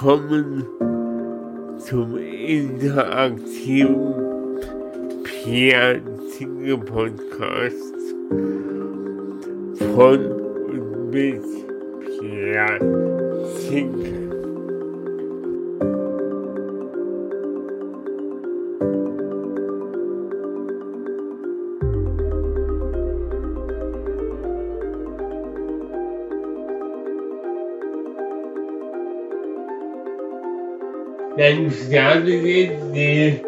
willkommen zum interaktiven Pierre Zinke Podcast von Startet jetzt die,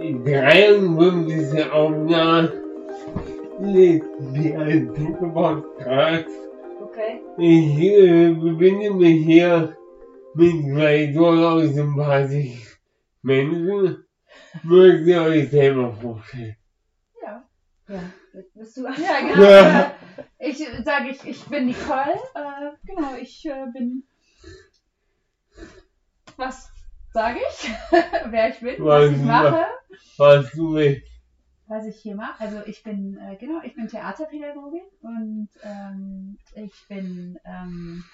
die 53. Aufnahme des Pierre Zinke Podcasts. Okay. Ich äh, befinde mich hier mit zwei durchaus sympathischen Menschen. Ihr euch selber vorstellen? Ja. Ja, bist du Ja, genau. Ja. Ich sage, ich, ich bin Nicole. Äh, genau, ich äh, bin. Was sage ich? Wer ich bin, was Was ich mache, Was du willst. was ich hier mache. Also ich bin, äh, genau, ich bin Theaterpädagogin und ähm, ich bin ähm,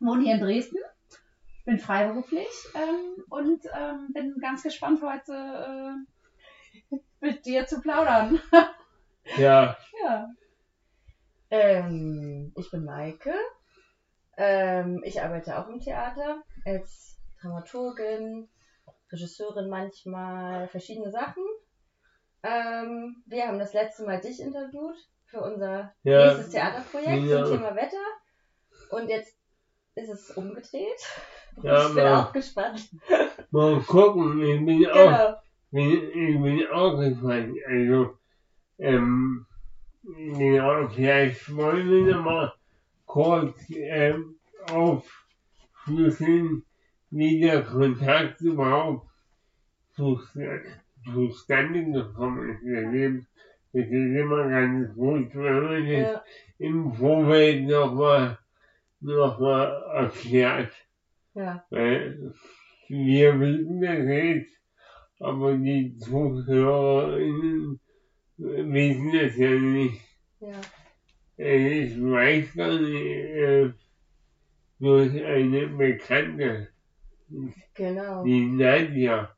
wohne hier in Dresden. Bin freiberuflich ähm, und ähm, bin ganz gespannt heute äh, mit dir zu plaudern. Ja, ja. Ähm, ich bin Maike. Ähm, ich arbeite auch im Theater als Dramaturgin, Regisseurin manchmal, verschiedene Sachen. Ähm, wir haben das letzte Mal dich interviewt für unser Ja. nächstes Theaterprojekt Ja. zum Thema Wetter. Und jetzt ist es umgedreht. Ja, ich bin aber- auch gespannt. mal gucken. Ich bin auch, Genau. bin, ich bin auch gespannt. Also, ähm, genau, vielleicht wollen wir mal kurz ähm, aufschlüsseln, wie der Kontakt überhaupt zusta- zustande gekommen ist. Das ist das ist immer ganz gut, wenn man das Ja, im Vorfeld nochmal noch mal erklärt. ja, Weil wir wissen das jetzt, aber die ZuhörerInnen wissen das ja nicht. ja. Ich weiß gar nicht, äh, durch eine Bekannte, Genau. die Nadja.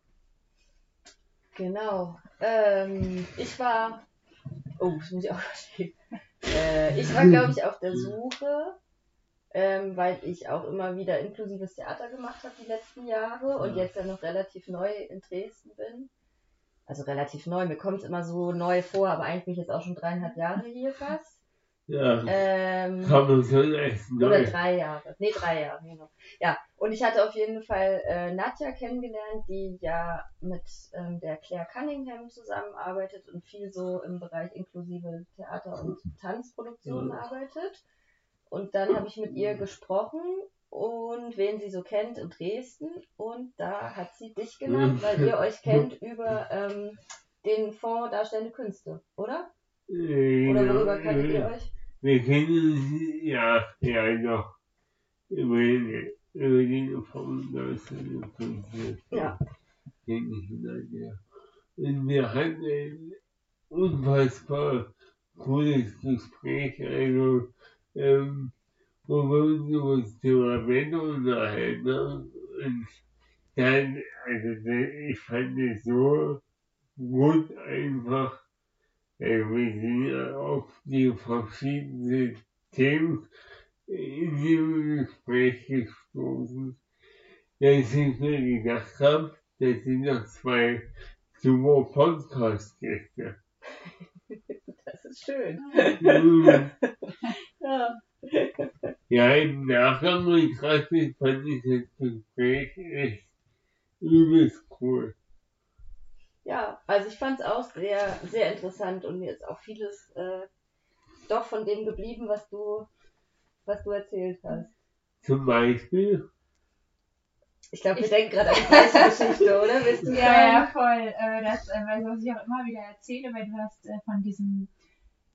Genau. Ähm, ich war. Oh, das muss ich auch verstehen. Äh, ich war, glaube ich, auf der Suche, ähm, weil ich auch immer wieder inklusives Theater gemacht habe die letzten Jahre und Ja. jetzt ja noch relativ neu in Dresden bin. Also relativ neu, mir kommt es immer so neu vor, aber eigentlich bin ich jetzt auch schon dreieinhalb Jahre hier fast. Ja, Ähm, als oder drei Jahre. Nee, drei Jahre, genau. Ja, und ich hatte auf jeden Fall äh, Nadja kennengelernt, die ja mit ähm, der Claire Cunningham zusammenarbeitet und viel so im Bereich inklusive Theater- und Tanzproduktionen arbeitet. Und dann habe ich mit ihr gesprochen und wen sie so kennt in Dresden. Und da hat sie dich genannt, weil ihr euch kennt über ähm, den Fonds Darstellende Künste, oder? Äh, Oder worüber kanntet äh, ihr euch? Wir kennen uns, ja, ja, doch. Über den, über den Deutschland Künstler. Ja. Kenn ich Nadja. Und wir hatten ein unfassbar cooles Gespräch, also, ähm, wo wir uns über das Thema Wetter unterhalten haben. Und dann, also, ich fand es so gut einfach, wir sind ja auf die verschiedenen Themen in diesem Gespräch gestoßen, dass ich mir gedacht habe, das sind doch zwei super Podcast-Gäste. Das ist schön. Mhm. Ja. ja, im Nachgang betrachtet fand ich das Gespräch echt übelst cool. Ja, also ich fand es auch sehr, sehr interessant und mir ist auch vieles äh, doch von dem geblieben, was du, was du erzählt hast. Zum Beispiel, Ich glaube, wir Ich- denken gerade an die gleiche Geschichte, oder? Willst du Ja, ja, voll. Äh, das, äh, weil was ich auch immer wieder erzähle, weil du hast äh, von diesem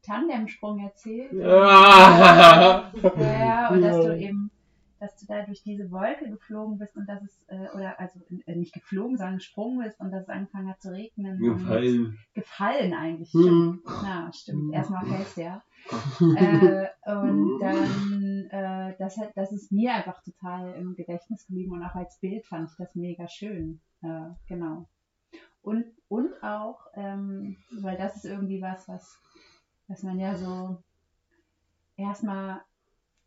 Tandemsprung erzählt. Ah. Ja, und dass du eben dass du da durch diese Wolke geflogen bist und dass es, äh, oder also äh, nicht geflogen, sondern gesprungen bist und dass es angefangen hat zu regnen. Gefallen. Gefallen eigentlich, stimmt. Hm. Ja, stimmt. Erstmal fest, ja. äh, und dann, äh, das, hat, das ist mir einfach total im Gedächtnis geblieben und auch als Bild fand ich das mega schön. Äh, genau. Und, und auch, ähm, weil das ist irgendwie was, was, was man ja so erstmal,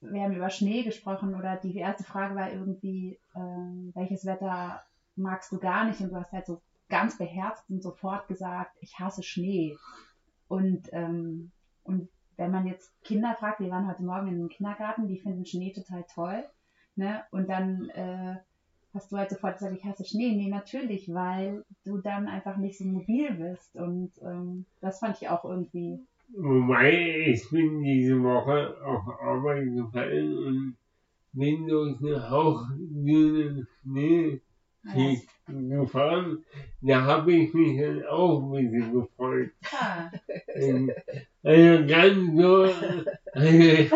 wir haben über Schnee gesprochen oder die erste Frage war irgendwie, ähm, welches Wetter magst du gar nicht? Und du hast halt so ganz beherzt und sofort gesagt, ich hasse Schnee. Und, ähm, und wenn man jetzt Kinder fragt, wir waren heute Morgen im Kindergarten, die finden Schnee total toll. Ne? Und dann äh, hast du halt sofort gesagt, ich hasse Schnee. Nee, natürlich, weil du dann einfach nicht so mobil bist. Und ähm, das fand ich auch irgendwie. Wobei, ich bin diese Woche auf Arbeit gefallen und bin durch eine hauchdünne Schneeschicht gefahren. Da habe ich mich dann auch ein bisschen gefreut. Ja. Ähm, Also ganz so, also,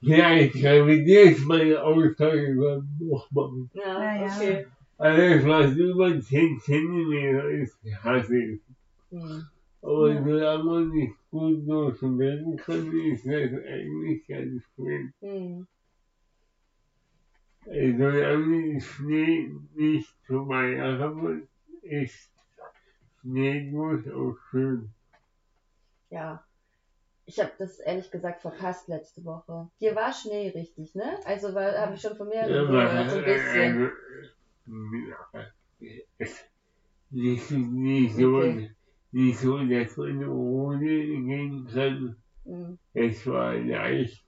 vielleicht revidiere ich meine Aussage dann nochmal. Ja, Ja, ja. okay. Alles, was über 10 Zentimeter ist, hasse ich. Hm. Aber Ja. solange man nicht gut durchbilden kann, ist das eigentlich ganz schön. Hm. Also, solange Schnee nicht zu wird, ist Schnee durchaus schön. Ja. Ich habe das ehrlich gesagt verpasst letzte Woche. Hier war Schnee richtig, ne? Also habe ich schon von mehreren Ja, gehört, so ein bisschen. also, ja, nicht, nicht, so, Okay. Nicht so, dass man ohne gehen kann. Hm. Es war leicht.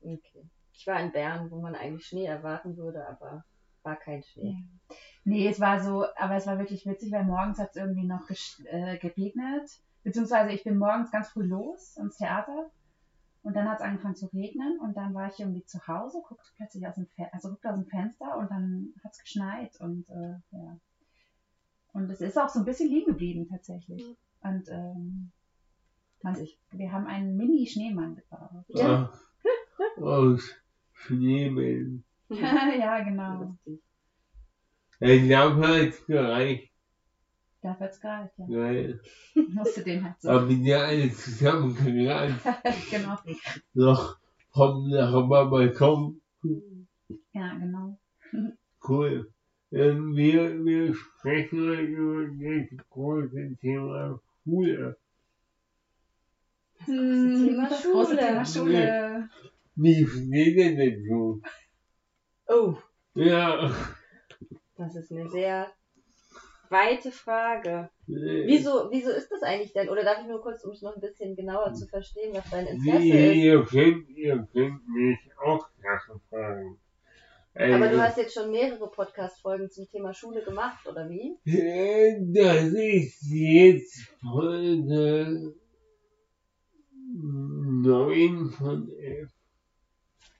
Okay. Ich war in Bern, wo man eigentlich Schnee erwarten würde, aber war kein Schnee. Nee, es war so, aber es war wirklich witzig, weil morgens hat es irgendwie noch äh, geregnet. Beziehungsweise ich bin morgens ganz früh los ins Theater und dann hat es angefangen zu regnen und dann war ich irgendwie zu Hause, guckte plötzlich aus dem, Fe also guckte aus dem Fenster und dann hat es geschneit und äh, ja. Und es ist auch so ein bisschen liegen geblieben tatsächlich. Und ähm, man, Witzig. wir haben einen Mini-Schneemann gebaut. Ja. Ah, Aus Schneemann. ja, genau. Dafür hat es gereicht, Dafür hat's gereicht, ja. weil, Musste den halt so. aber wir alle zusammen genau. noch vom Nachbar Balkon. Ja, genau. Cool. Wir, wir sprechen heute über das große Thema Schule. Thema Das große Schule. Thema Schule. Wie steht denn dazu? Oh, Ja. das ist eine sehr weite Frage. äh, Wieso, wieso ist das eigentlich denn? Oder darf ich nur kurz, um es noch ein bisschen genauer zu verstehen, was dein Interesse Wie, ist? ihr könnt, ihr könnt mich auch Sachen fragen. Aber du hast jetzt schon mehrere Podcast-Folgen zum Thema Schule gemacht, oder wie? äh, Das ist jetzt Folge 9 von 11.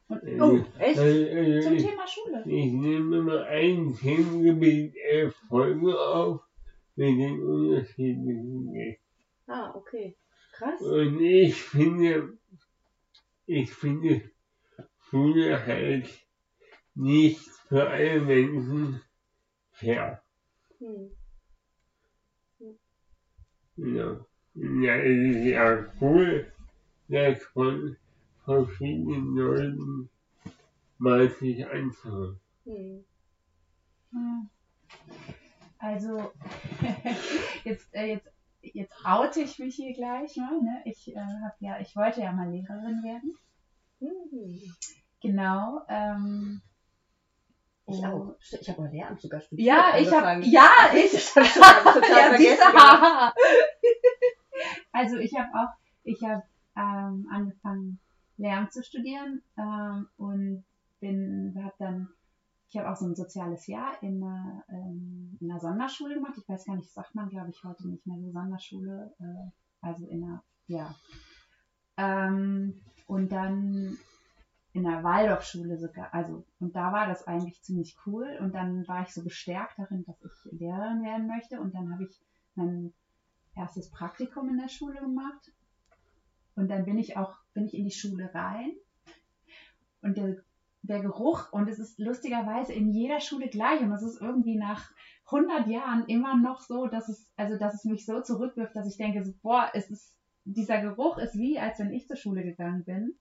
Und, Äh, oh, Echt? äh, zum äh, Thema Schule. Ich nehme immer ein Themengebiet elf Folgen auf mit den unterschiedlichen Gästen. Ah, okay. Krass. Und ich finde, ich finde Schule halt nicht für alle Menschen fair. Hm. Ja, ja es ist ja cool, das von verschiedenen Leuten mal sich anzuhören. Hm. Hm. Also, jetzt, äh, jetzt, jetzt oute ich mich hier gleich mal. Ne? Ich, äh, hab ja, ich wollte ja mal Lehrerin werden. Hm. Genau. Ähm, Ich auch. Ich habe mal Lehramt sogar studiert. Ja, ich habe, ja, ich, hab ich schon total ja, vergessen siehst haha. Also ich habe auch, ich habe ähm, angefangen Lehramt zu studieren ähm, und bin, habe dann, ich habe auch so ein soziales Jahr in einer, ähm, in einer Sonderschule gemacht. Ich weiß gar nicht, sagt man glaube ich heute nicht mehr so Sonderschule, äh, also in einer, ja. Ähm, und dann in einer Waldorfschule sogar, also und da war das eigentlich ziemlich cool. Und dann war ich so bestärkt darin, dass ich Lehrerin werden möchte. Und dann habe ich mein erstes Praktikum in der Schule gemacht. Und dann bin ich auch bin ich in die Schule rein. Und der der Geruch und es ist lustigerweise in jeder Schule gleich. Und es ist irgendwie nach 100 Jahren immer noch so, dass es, also dass es mich so zurückwirft, dass ich denke, so, boah, es ist, dieser Geruch ist wie, als wenn ich zur Schule gegangen bin.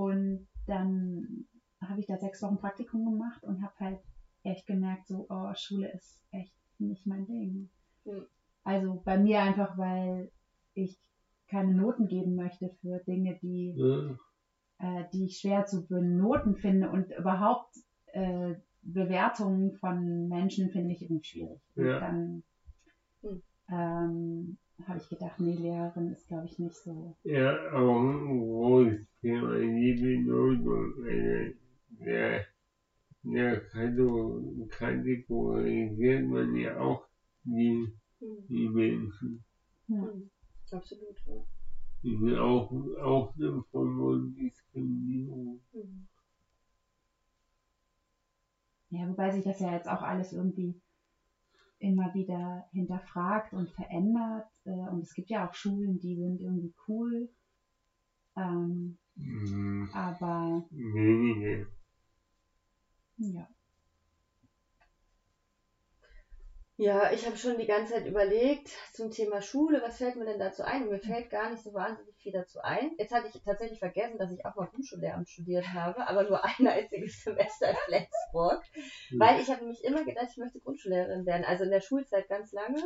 Und dann habe ich da sechs Wochen Praktikum gemacht und habe halt echt gemerkt, so, oh, Schule ist echt nicht mein Ding. Mhm. Also bei mir einfach, weil ich keine Noten geben möchte für Dinge, die Ja. äh, die ich schwer zu benoten finde und überhaupt äh, Bewertungen von Menschen finde ich irgendwie schwierig. Und Ja. dann Hm. ähm, habe ich gedacht, nee, Lehrerin ist glaube ich nicht so. Ja, auch ein großes Thema, liebe Noten, eine, der, der Kategor- kategorisiert man ja auch die, die Menschen. Ja. Mhm. Absolut, ja. Die sind auch, auch eine Form von Diskriminierung. Mhm. ja, wobei sich das ja jetzt auch alles irgendwie immer wieder hinterfragt und verändert. Äh, und es gibt ja auch Schulen, die sind irgendwie cool. Ähm, Mhm. aber Wenige. ja. Ja, ich habe schon die ganze Zeit überlegt zum Thema Schule, was fällt mir denn dazu ein? Und mir fällt gar nicht so wahnsinnig viel dazu ein. Jetzt hatte ich tatsächlich vergessen, dass ich auch mal Grundschullehramt studiert habe, aber nur ein einziges Semester in Flensburg. Weil ich habe nämlich immer gedacht, ich möchte Grundschullehrerin werden. Also in der Schulzeit ganz lange.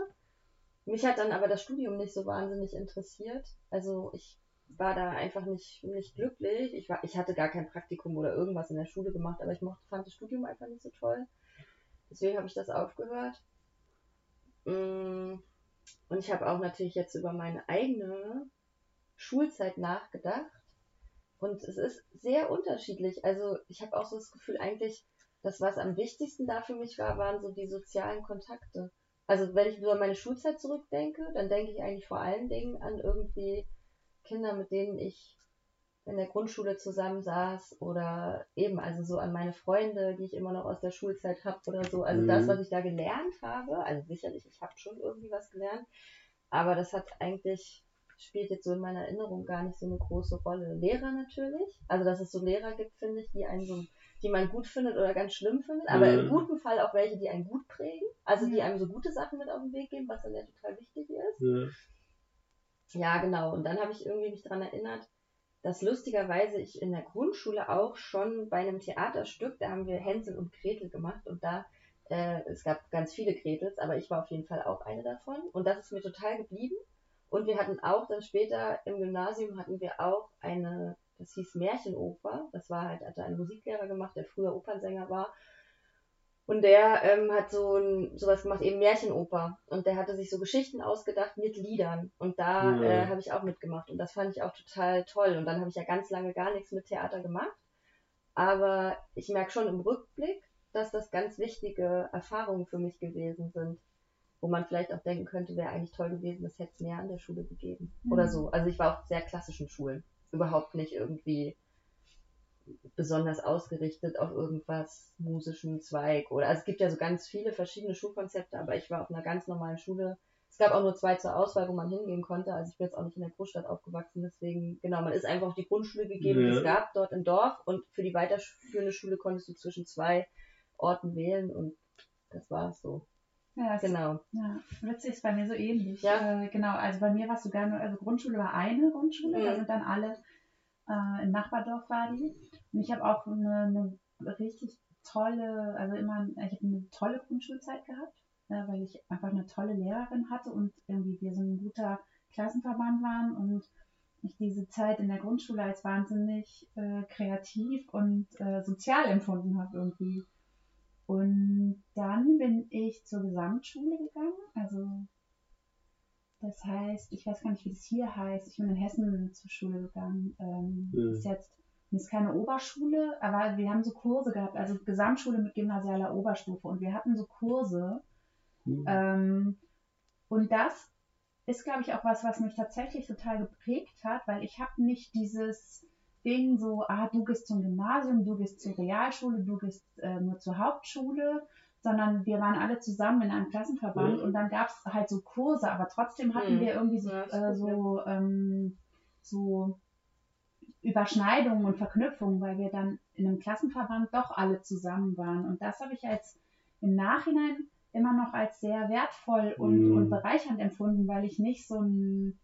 Mich hat dann aber das Studium nicht so wahnsinnig interessiert. Also ich war da einfach nicht, nicht glücklich. Ich, war, ich hatte gar kein Praktikum oder irgendwas in der Schule gemacht, aber ich mochte, fand das Studium einfach nicht so toll. Deswegen habe ich das aufgehört. Mm, Und ich habe auch natürlich jetzt über meine eigene Schulzeit nachgedacht. Und es ist sehr unterschiedlich. Also ich habe auch so das Gefühl, eigentlich, das, was am wichtigsten da für mich war, waren so die sozialen Kontakte. Also wenn ich über meine Schulzeit zurückdenke, dann denke ich eigentlich vor allen Dingen an irgendwie Kinder, mit denen ich in der Grundschule zusammensaß oder eben also so an meine Freunde, die ich immer noch aus der Schulzeit habe oder so. Also Mhm. das, was ich da gelernt habe, also sicherlich, ich habe schon irgendwie was gelernt, aber das hat eigentlich spielt jetzt so in meiner Erinnerung gar nicht so eine große Rolle. Lehrer natürlich, also dass es so Lehrer gibt, finde ich, die einen so, die man gut findet oder ganz schlimm findet, aber Mhm. im guten Fall auch welche, die einen gut prägen, also die einem so gute Sachen mit auf den Weg geben, was dann ja total wichtig ist. Ja. Ja, genau. Und dann habe ich irgendwie mich daran erinnert, dass lustigerweise ich in der Grundschule auch schon bei einem Theaterstück, da haben wir Hänsel und Gretel gemacht und da, äh, es gab ganz viele Gretels, aber ich war auf jeden Fall auch eine davon und das ist mir total geblieben. Und wir hatten auch dann später im Gymnasium hatten wir auch eine, das hieß Märchenoper. Das war halt, hatte ein Musiklehrer gemacht, der früher Opernsänger war. Und der ähm, hat so ein, sowas gemacht, eben Märchenoper. Und der hatte sich so Geschichten ausgedacht mit Liedern. Und da Ja. äh, habe ich auch mitgemacht. Und das fand ich auch total toll. Und dann habe ich ja ganz lange gar nichts mit Theater gemacht. Aber ich merke schon im Rückblick, dass das ganz wichtige Erfahrungen für mich gewesen sind. Wo man vielleicht auch denken könnte, wäre eigentlich toll gewesen, das hätte es mehr an der Schule gegeben. Oder Mhm. so. Also ich war auf sehr klassischen Schulen. Überhaupt nicht irgendwie besonders ausgerichtet auf irgendwas musischen Zweig oder also es gibt ja so ganz viele verschiedene Schulkonzepte, aber ich war auf einer ganz normalen Schule. Es gab auch nur zwei zur Auswahl, wo man hingehen konnte. Also ich bin jetzt auch nicht in der Großstadt aufgewachsen, deswegen genau, man ist einfach auf die Grundschule gegeben, die Ja. es gab dort im Dorf und für die weiterführende Schule konntest du zwischen zwei Orten wählen und das war es so. Ja, Genau. Ja, witzig ist bei mir so ähnlich. Ja. Äh, genau, also bei mir war es sogar nur, also Grundschule war eine Grundschule, da Mhm. sind dann alle äh, im Nachbardorf war die. Und ich habe auch eine, eine richtig tolle, also immer, ich habe eine tolle Grundschulzeit gehabt, äh, weil ich einfach eine tolle Lehrerin hatte und irgendwie wir so ein guter Klassenverband waren und ich diese Zeit in der Grundschule als wahnsinnig äh, kreativ und äh, sozial empfunden habe irgendwie. Und dann bin ich zur Gesamtschule gegangen. Also das heißt, ich weiß gar nicht, wie das hier heißt. Ich bin in Hessen zur Schule gegangen. Ähm, Mhm. Ist jetzt ist keine Oberschule, aber wir haben so Kurse gehabt, also Gesamtschule mit gymnasialer Oberstufe und wir hatten so Kurse. Mhm. Ähm, und das ist, glaube ich, auch was, was mich tatsächlich total geprägt hat, weil ich habe nicht dieses Ding so, ah, du gehst zum Gymnasium, du gehst zur Realschule, du gehst äh, nur zur Hauptschule, sondern wir waren alle zusammen in einem Klassenverband Mhm. und dann gab es halt so Kurse, aber trotzdem hatten Mhm. wir irgendwie so, Ja, äh, so, ähm, so Überschneidungen und Verknüpfungen, weil wir dann in einem Klassenverband doch alle zusammen waren. Und das habe ich als im Nachhinein immer noch als sehr wertvoll und, Mhm. und bereichernd empfunden, weil ich nicht so ein,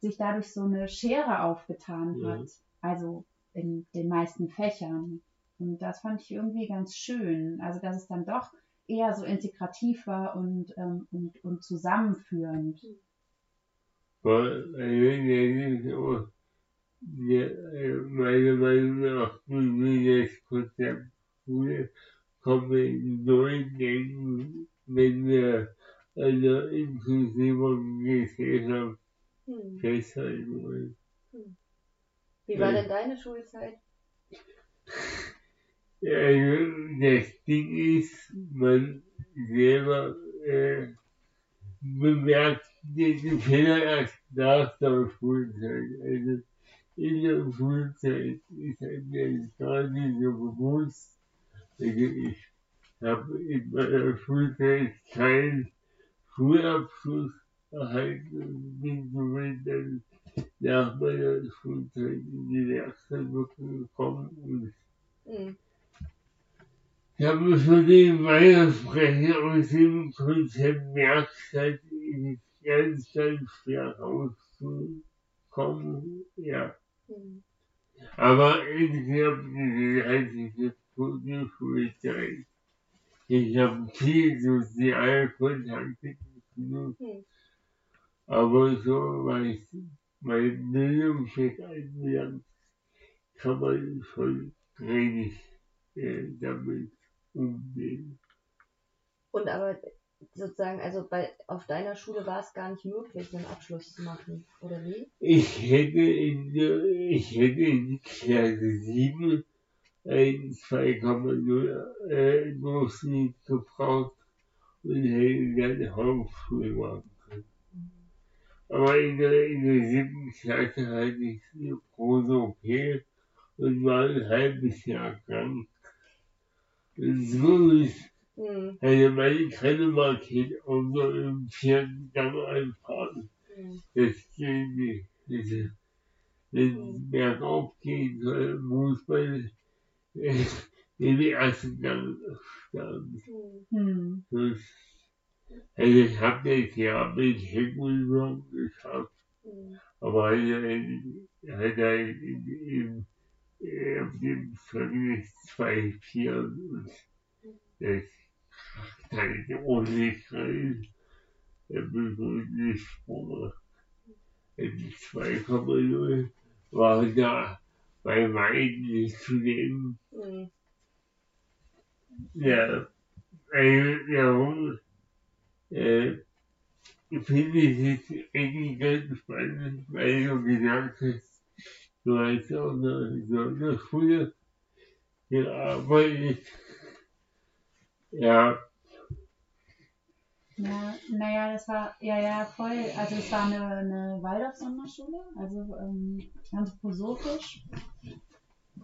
sich dadurch so eine Schere aufgetan Ja. hat. Also in den meisten Fächern. Und das fand ich irgendwie ganz schön. Also dass es dann doch eher so integrativ war und, ähm, und, und zusammenführend. Weil, äh, ja, äh, meiner Meinung nach, wie das Konzept Schule, kommen neuen Denken, wenn wir eine inklusive Gesellschaft Hm. festhalten wollen. Wie war denn deine Schulzeit? Also, das Ding ist, man selber äh, bemerkt den Fehler erst nach der Schulzeit. Also in der Schulzeit ist einem das gar nicht so bewusst. Also ich habe in meiner Schulzeit keinen Schulabschluss erhalten und bin somit dann nach meiner Schulzeit in die Werkstattwirkung gekommen und Hm. ich habe schon den Weitersprecher aus dem Konzept Werkstatt ist ganz, ganz schwer rauszukommen. Ja. Hm. Aber insgesamt diese einzige gute Schulzeit. Ich habe viel soziale Kontakte geknüpft. Hm. Aber so, was mein Bildungsweg anbelangt, kann man schon wenig äh, damit umgehen. Und aber sozusagen, also bei auf deiner Schule war es gar nicht möglich, einen Abschluss zu machen, oder wie? Ich hätte in, der- ich hätte in Klasse 7 ein 2,0 äh, Durchschnitt gebraucht und hätte dann Hauptschule machen. Aber in der, in der siebten Klasse hatte ich eine große OP und war ein halbes Jahr krank. Und so ist Hm. eine meine Krankenmarket außer im vierten Gang einfahren. Hm. Das geht nicht. Also, wenn es bergauf gehen soll, muss man in den ersten Gang starten. Hm. Hm. Das, also ich habe mit Heckenübung geschafft, aber halt, äh, halt halt in, in, auf dem Zeugnis zwei Vieren und das kann ich rein. Der berühmte Sprung. Die 2,0 war da bei weitem zu nehmen. Hm. Ja, also, ja, äh, finde ich es eigentlich ganz spannend, weil du gesagt hast, du hast auch eine Sonderschule gearbeitet. Ja, Ja, naja, das war, ja, ja, voll. Also es war eine, eine Waldorf-Sonderschule, also ähm, anthroposophisch.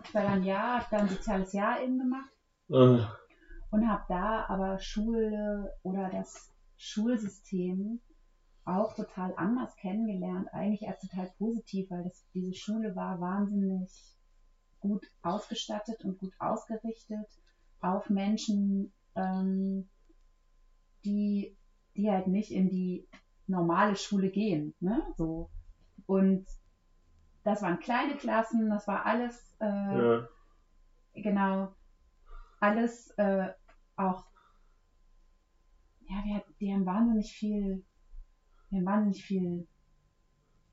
Ich war dann ja, hab dann ein soziales Jahr eben gemacht äh, und habe da aber Schule oder das Schulsystem auch total anders kennengelernt, eigentlich als total positiv, weil das, diese Schule war wahnsinnig gut ausgestattet und gut ausgerichtet auf Menschen, ähm, die, die halt nicht in die normale Schule gehen. Ne? So. Und das waren kleine Klassen, das war alles äh, ja, genau, alles äh, auch, ja, wir, die haben wahnsinnig viel, wir haben wahnsinnig viel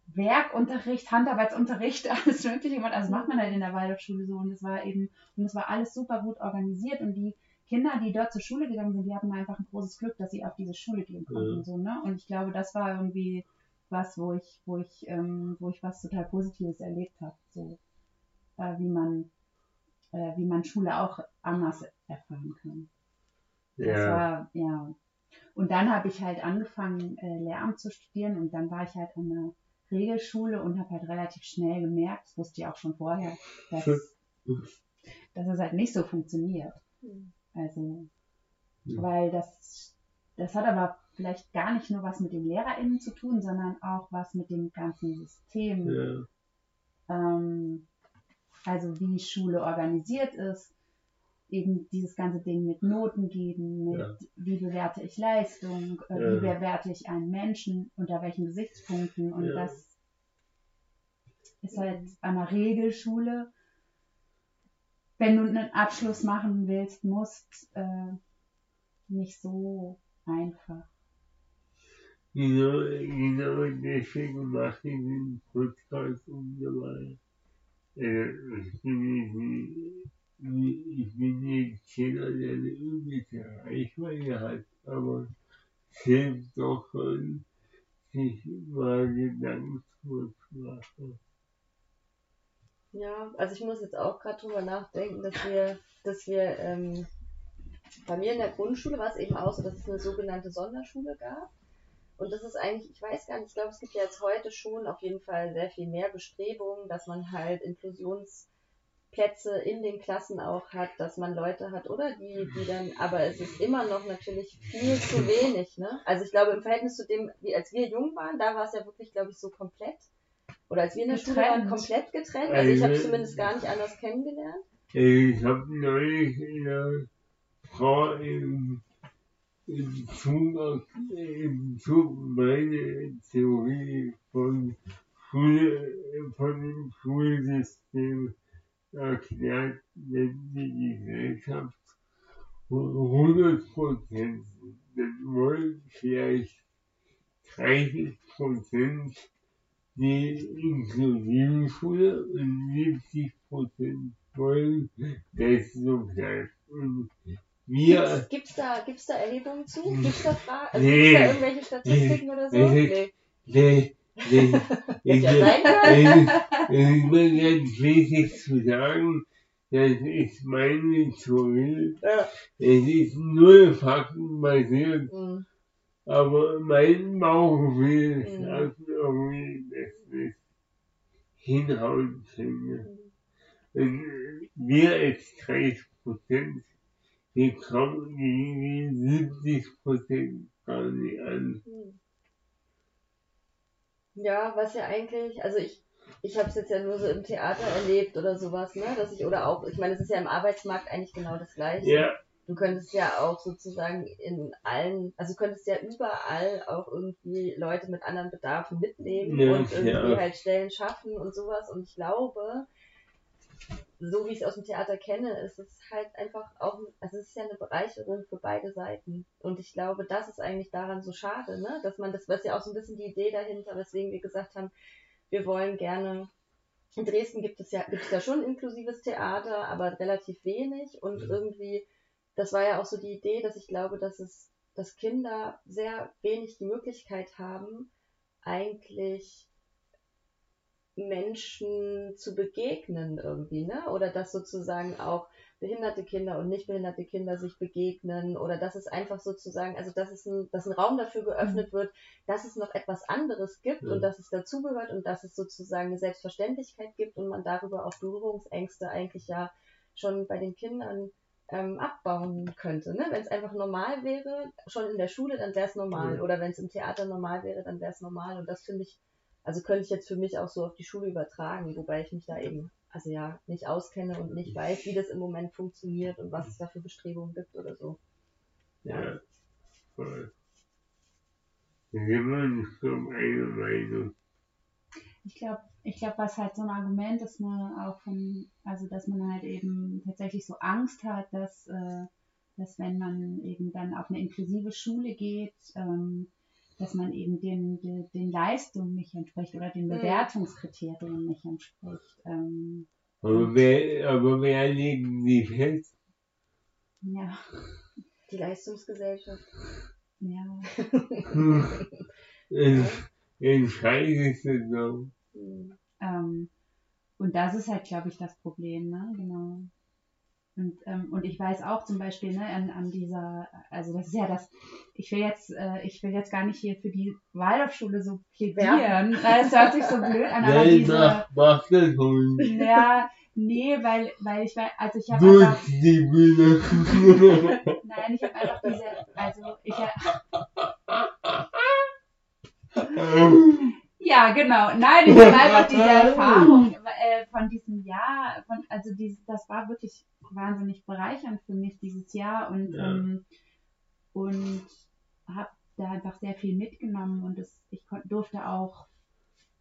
Werkunterricht, Handarbeitsunterricht, alles mögliche gemacht. Also macht man halt in der Waldorfschule so und es war eben, und es war alles super gut organisiert und die Kinder, die dort zur Schule gegangen sind, die hatten einfach ein großes Glück, dass sie auf diese Schule gehen konnten. Ja. So, ne? Und ich glaube, das war irgendwie was, wo ich, wo ich, ähm, wo ich was total Positives erlebt habe. So, äh, wie man, äh, wie man Schule auch anders erfahren kann. Das ja, war, ja. Und dann habe ich halt angefangen, äh, Lehramt zu studieren und dann war ich halt an einer Regelschule und habe halt relativ schnell gemerkt, das wusste ich auch schon vorher, dass, dass es halt nicht so funktioniert. Hm. Also, Ja. weil das, das hat aber vielleicht gar nicht nur was mit den LehrerInnen zu tun, sondern auch was mit dem ganzen System. ja, Ähm, also wie Schule organisiert ist, eben dieses ganze Ding mit Noten geben, mit Ja. wie bewerte ich Leistung, äh, Ja. wie bewerte ich einen Menschen, unter welchen Gesichtspunkten und Ja. das ist halt an einer Regelschule, wenn du einen Abschluss machen willst, musst, äh, nicht so einfach. Genau, genau deswegen mache ich den Podcast und so weiter. Äh, ich nicht, ich bin keiner, der eine übliche Reichweite hat, aber es hilft doch schon, sich mal Gedanken zu machen. Ja, also ich muss jetzt auch gerade drüber nachdenken, dass wir, dass wir ähm, bei mir in der Grundschule war es eben auch so, dass es eine sogenannte Sonderschule gab. Und das ist eigentlich, ich weiß gar nicht, ich glaube, es gibt ja jetzt heute schon auf jeden Fall sehr viel mehr Bestrebungen, dass man halt Inklusionsplätze in den Klassen auch hat, dass man Leute hat, oder die, die dann, aber es ist immer noch natürlich viel zu wenig, ne? Also ich glaube, im Verhältnis zu dem, wie als wir jung waren, da war es ja wirklich, glaube ich, so komplett. Oder als wir in der Schule waren, Getrennt. komplent getrennt. Also ich habe es zumindest gar nicht anders kennengelernt. Ich habe neulich eine Frau im, im Zug, im Zug meine Theorie von Schule, von dem Schulsystem erklärt, wenn die Gesellschaft 100 Prozent, dann wollen vielleicht 30 Prozent die inklusive Schule und 70 Prozent wollen das so bleibt. Und wir, Gibt's da, gibt's da Erhebungen zu? Hm. Gibt's da Fragen? Also Nee. gibt's da irgendwelche Statistiken oder so? Nee. Nee. ich, es ist mir ganz wichtig zu sagen, das ist meine Theorie. Ja. Es ist null faktenbasiert, Hm. aber mein Bauchgefühl Mhm. sagt irgendwie, dass das hinhauen könnte. Und wir als 30 Prozent, wir kommen gegen die 70 Prozent gar nicht an. Hm. Ja, was ja eigentlich, also ich, ich habe es jetzt ja nur so im Theater erlebt oder sowas, ne, dass ich, oder auch, ich meine, es ist ja im Arbeitsmarkt eigentlich genau das Gleiche. Ja, Du könntest ja auch sozusagen in allen, also du könntest ja überall auch irgendwie Leute mit anderen Bedarfen mitnehmen Ja, und irgendwie ja. halt Stellen schaffen und sowas. Und ich glaube, so wie ich es aus dem Theater kenne, ist es halt einfach auch, also es ist ja eine Bereicherung für beide Seiten. Und ich glaube, das ist eigentlich daran so schade, ne? Dass man das, was ja auch so ein bisschen die Idee dahinter, weswegen wir gesagt haben, wir wollen gerne in Dresden gibt es ja, gibt es ja schon inklusives Theater, aber relativ wenig und Mhm. irgendwie, das war ja auch so die Idee, dass ich glaube, dass es, dass Kinder sehr wenig die Möglichkeit haben, eigentlich Menschen zu begegnen irgendwie, ne? Oder dass sozusagen auch behinderte Kinder und nicht behinderte Kinder sich begegnen oder dass es einfach sozusagen, also dass es ein, dass ein Raum dafür geöffnet wird, dass es noch etwas anderes gibt Ja. und dass es dazugehört und dass es sozusagen eine Selbstverständlichkeit gibt und man darüber auch Berührungsängste eigentlich ja schon bei den Kindern ähm, abbauen könnte. Ne? Wenn es einfach normal wäre, schon in der Schule, dann wäre es normal. Ja. Oder wenn es im Theater normal wäre, dann wäre es normal. Und das finde ich, also könnte ich jetzt für mich auch so auf die Schule übertragen, wobei ich mich da eben, also ja, nicht auskenne und nicht weiß, wie das im Moment funktioniert und was es da für Bestrebungen gibt oder so. ja, voll. Eine Meinung. Ich glaube, ich glaube, was halt so ein Argument ist, ne, auch von, also dass man halt eben tatsächlich so Angst hat, dass, äh, dass wenn man eben dann auf eine inklusive Schule geht, ähm, dass man eben den, den, den Leistungen nicht entspricht oder den Mhm. Bewertungskriterien nicht entspricht. Ähm, Aber wer, aber wer legen die fest? ja, Die Leistungsgesellschaft. ja. Hm. Entscheidest du so. Hm. Ähm, und das ist halt, glaube ich, das Problem, ne? Genau. Und, ähm, und ich weiß auch zum Beispiel, ne, an, an dieser, also das ist ja das, ich will jetzt, äh, ich will jetzt gar nicht hier für die Waldorfschule so plädieren. Ja. Es hört sich so blöd an, aber Nein, diese, mach, ja, nee, weil, weil ich weiß, also ich habe einfach, die Bühne. nein, ich habe einfach diese, also ich, ja, genau, nein, ich habe einfach diese Erfahrung äh, von diesem Jahr, von, das war wirklich wahnsinnig bereichernd für mich dieses Jahr und, Ja. ähm, und habe da einfach sehr viel mitgenommen und es, ich kon, durfte auch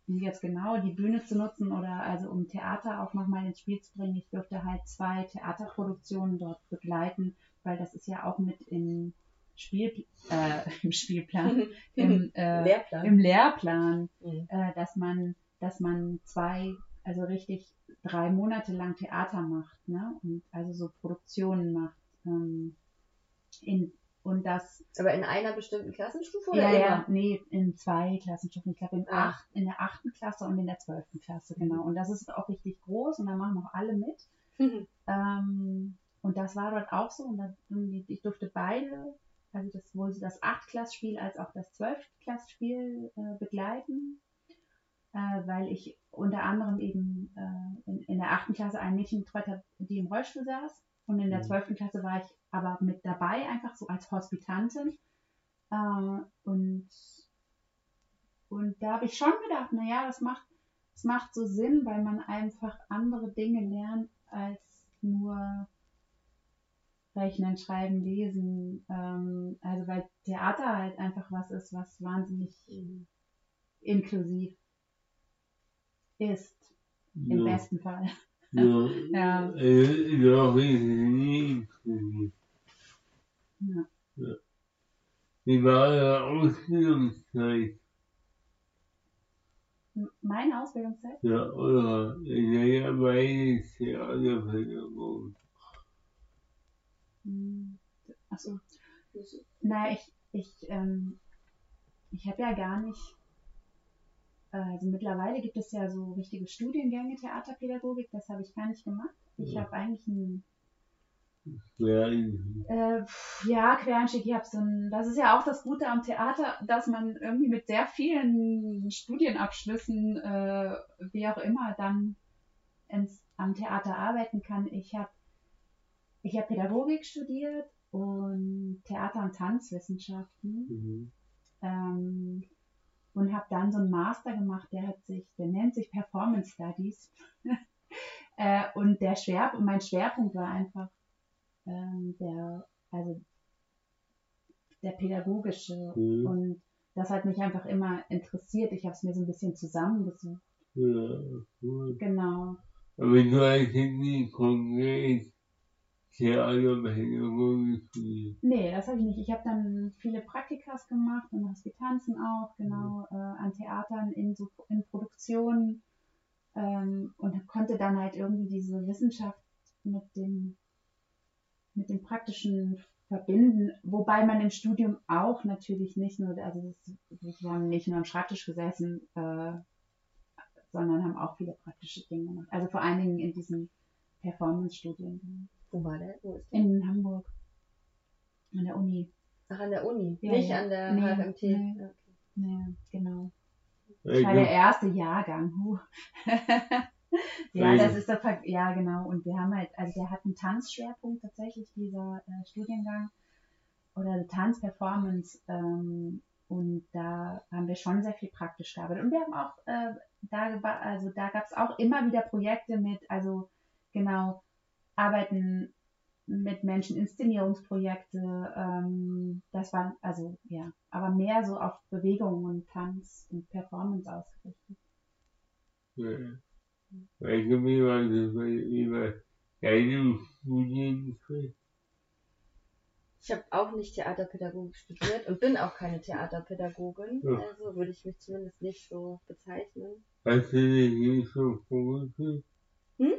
jetzt genau die Bühne zu nutzen oder also um Theater auch nochmal ins Spiel zu bringen. Ich durfte halt zwei Theaterproduktionen dort begleiten, weil das ist ja auch mit im Spiel, äh, im Spielplan, im, äh, Lehrplan. im Lehrplan, Mhm. äh, dass man, dass man zwei, also richtig drei Monate lang Theater macht, ne? Und also so Produktionen macht. Ähm, in, und das, Aber in einer bestimmten Klassenstufe oder ja, immer? ja, nee, in zwei Klassenstufen. Ich glaube in, Ah. acht, in der achten Klasse und in der zwölften Klasse, genau. Und das ist auch richtig groß und da machen auch alle mit. Ähm, und das war dort auch so. Und dann, ich durfte beide, also das, sowohl das Achtklassspiel als auch das Zwölfklassspiel äh, begleiten, äh, weil ich unter anderem eben äh, in, in der achten Klasse ein Mädchen betreut habe, die im Rollstuhl saß. Und in der Mhm. zwölften Klasse war ich aber mit dabei, einfach so als Hospitantin. Äh, und, und da habe ich schon gedacht, naja, das macht, das macht so Sinn, weil man einfach andere Dinge lernt als nur Rechnen, Schreiben, Lesen. Ähm, also weil Theater halt einfach was ist, was wahnsinnig Mhm. inklusiv ist, im Ja. besten Fall. Ja. Ja. Ja, inklusiv. Ja. Wie war Ihre Ausbildungszeit? Meine Ausbildungszeit? Ja, oder in der beides Theaterpädagogen. Hm, Achso. Na, ich, ich, ähm, ich habe ja gar nicht, also mittlerweile gibt es ja so richtige Studiengänge Theaterpädagogik, das habe ich gar nicht gemacht. Ich Ja. habe eigentlich ein, Ja, äh, ja, Quereinstieg, ich habe so ein, das ist ja auch das Gute am Theater, dass man irgendwie mit sehr vielen Studienabschlüssen, äh, wie auch immer, dann ins, am Theater arbeiten kann. Ich habe ich hab Pädagogik studiert und Theater- und Tanzwissenschaften mhm. ähm, und habe dann so einen Master gemacht, der hat sich, der nennt sich Performance Studies. äh, und der Schwer, mein Schwerpunkt war einfach ähm, der, also der pädagogische Mhm. und das hat mich einfach immer interessiert. Ich habe es mir so ein bisschen zusammengesucht. ja, cool. Genau. Aber du hast jetzt nie konkret Theaterpädagogik studiert. Nee, das habe ich nicht. Ich habe dann viele Praktikas gemacht und Hospitanzen auch, genau, äh, an Theatern in, so, in Produktionen ähm, und konnte dann halt irgendwie diese Wissenschaft mit dem, mit dem Praktischen verbinden, wobei man im Studium auch natürlich nicht nur, also wir haben nicht nur am Schreibtisch gesessen, äh, sondern haben auch viele praktische Dinge gemacht. Also vor allen Dingen in diesen Performance-Studien Wo war der? Wo ist der? in Hamburg, an der Uni. Ach, an der Uni. Ja, Nicht ja. an der Nee, HFMT. nee. Ja, okay. Ja, genau. Ich war der erste Jahrgang. Huh. ja, das ist der Ver ja genau. Und wir haben halt, also der hat einen Tanzschwerpunkt tatsächlich, dieser äh, Studiengang. Oder Tanzperformance. Ähm, und da haben wir schon sehr viel praktisch gearbeitet. Und wir haben auch, äh, da, also da gab es auch immer wieder Projekte mit, also genau, arbeiten mit Menschen, Inszenierungsprojekte, ähm, das war, also ja, aber mehr so auf Bewegung und Tanz und Performance ausgerichtet. Ja. War das bei, wie war deinem Studienschritt? Ich habe auch nicht Theaterpädagogik studiert und bin auch keine Theaterpädagogin. Ja. Also würde ich mich zumindest nicht so bezeichnen. Hast du dich nie schon vorgestellt? Hm?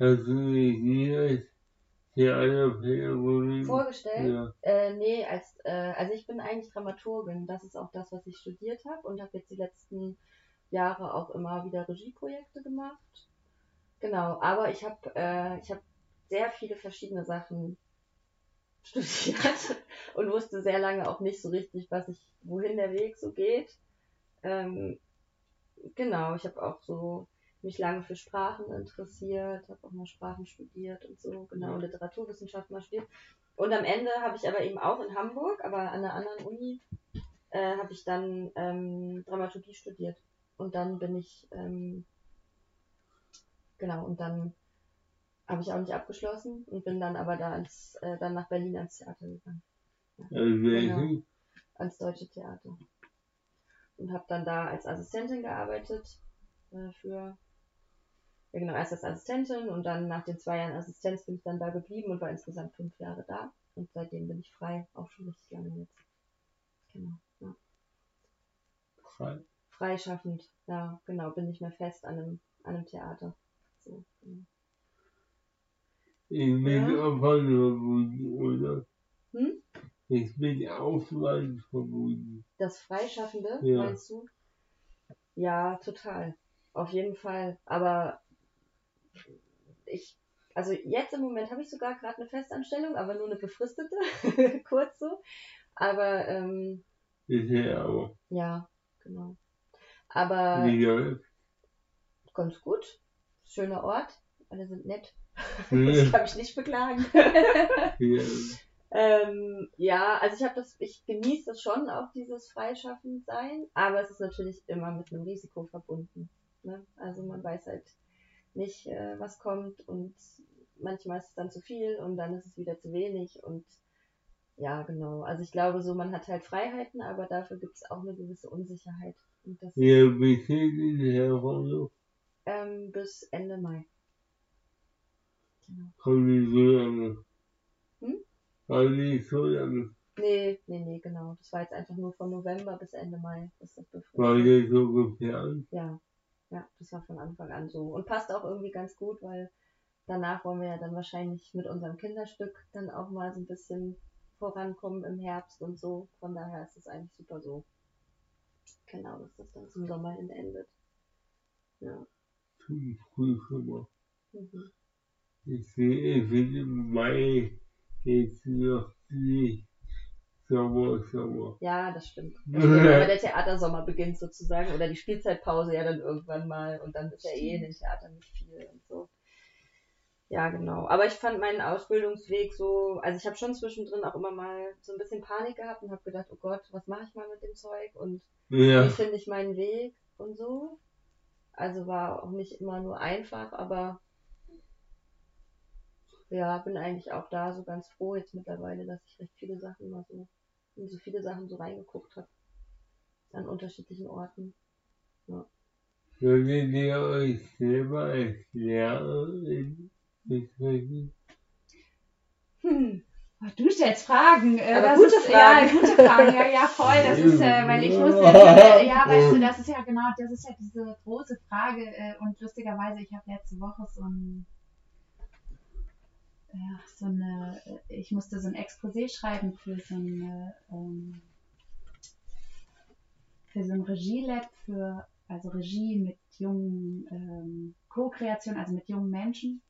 Dich nie als Theaterpädagogin? Vorgestellt? Ja. Äh, nee, als, äh, also ich bin eigentlich Dramaturgin. Das ist auch das, was ich studiert habe und habe jetzt die letzten Jahre auch immer wieder Regieprojekte gemacht. Genau, aber ich habe äh, ich hab sehr viele verschiedene Sachen studiert und wusste sehr lange auch nicht so richtig, was ich, wohin der Weg so geht. Ähm, genau, ich habe auch so mich lange für Sprachen interessiert, habe auch mal Sprachen studiert und so, genau, Literaturwissenschaft mal studiert. Und am Ende habe ich aber eben auch in Hamburg, aber an einer anderen Uni, äh, habe ich dann ähm, Dramaturgie studiert. Und dann bin ich, ähm, genau, und dann Habe ich auch nicht abgeschlossen und bin dann aber da ans, äh, dann nach Berlin ans Theater gegangen. Also welchen? ans Deutsche Theater. Und habe dann da als Assistentin gearbeitet äh, für, ja genau, erst als Assistentin und dann nach den zwei Jahren Assistenz bin ich dann da geblieben und war insgesamt fünf Jahre da. Und seitdem bin ich frei, auch schon richtig lange jetzt. Genau, ja. Frei. Freischaffend, ja, genau, bin nicht mehr fest an einem, an einem Theater. So, genau. Ich bin Ja. Verbunden, oder? Hm? Ich bin Aufwand verbunden. Das Freischaffende, Ja. meinst du? Ja, total. Auf jeden Fall. Aber ich, also jetzt im Moment habe ich sogar gerade eine Festanstellung, aber nur eine befristete, kurz so. Aber ähm, Bisher auch. ja, genau. Aber Wie ganz gut. Schöner Ort. Alle sind nett. Ja. Ich kann mich nicht beklagen. Ja. Ähm, ja, also ich habe das, ich genieße das schon, auch dieses freischaffend sein, aber es ist natürlich immer mit einem Risiko verbunden. Ne? Also man weiß halt nicht, äh, was kommt und manchmal ist es dann zu viel und dann ist es wieder zu wenig und ja, genau. Also ich glaube so, man hat halt Freiheiten, aber dafür gibt es auch eine gewisse Unsicherheit. Und das Ja, bis in der Rolle ähm, bis Ende Mai. Genau. kommt nicht so lange. Hm? Aber nicht so lange, Nee, nee, nee, genau. Das war jetzt einfach nur von November bis Ende Mai ist das befristet. war das so geplant. Ja, ja, das war von Anfang an so. Und passt auch irgendwie ganz gut, weil danach wollen wir ja dann wahrscheinlich mit unserem Kinderstück dann auch mal so ein bisschen vorankommen im Herbst und so. Von daher ist es eigentlich super so. Genau, dass das dann zum Sommer hin endet. Ja. Zum Frühsommer. Mhm. Ich sehe, ich finde im Mai jetzt noch nicht Sommer, Sommer. Ja, das stimmt. Das stimmt. Aber der Theatersommer beginnt sozusagen oder die Spielzeitpause ja dann irgendwann mal und dann ist ja eh in den Theatern nicht viel und so. Ja, genau. Aber ich fand meinen Ausbildungsweg so, also ich habe schon zwischendrin auch immer mal so ein bisschen Panik gehabt und habe gedacht, oh Gott, was mache ich mal mit dem Zeug und wie Ja, finde ich meinen Weg und so. Also war auch nicht immer nur einfach, aber ja, bin eigentlich auch da so ganz froh jetzt mittlerweile, dass ich recht viele Sachen mal so, in so viele Sachen so reingeguckt habe. An unterschiedlichen Orten. würdet ihr euch selber als Lehrerin bezeichnen? Hm. Oh, Du stellst Fragen. Äh, Aber das gute ist, Fragen. Ja, gute Fragen. Ja, ja, voll. Das ist, äh, weil ich muss, äh, ja, weißt du, das ist ja genau, das ist ja diese große Frage. Äh, und lustigerweise, ich habe letzte Woche so ein, ja, so eine, äh, ich musste so ein Exposé schreiben für so eine, ähm, für so ein Regielab für, also Regie mit jungen, ähm, Co-Kreation, also mit jungen Menschen.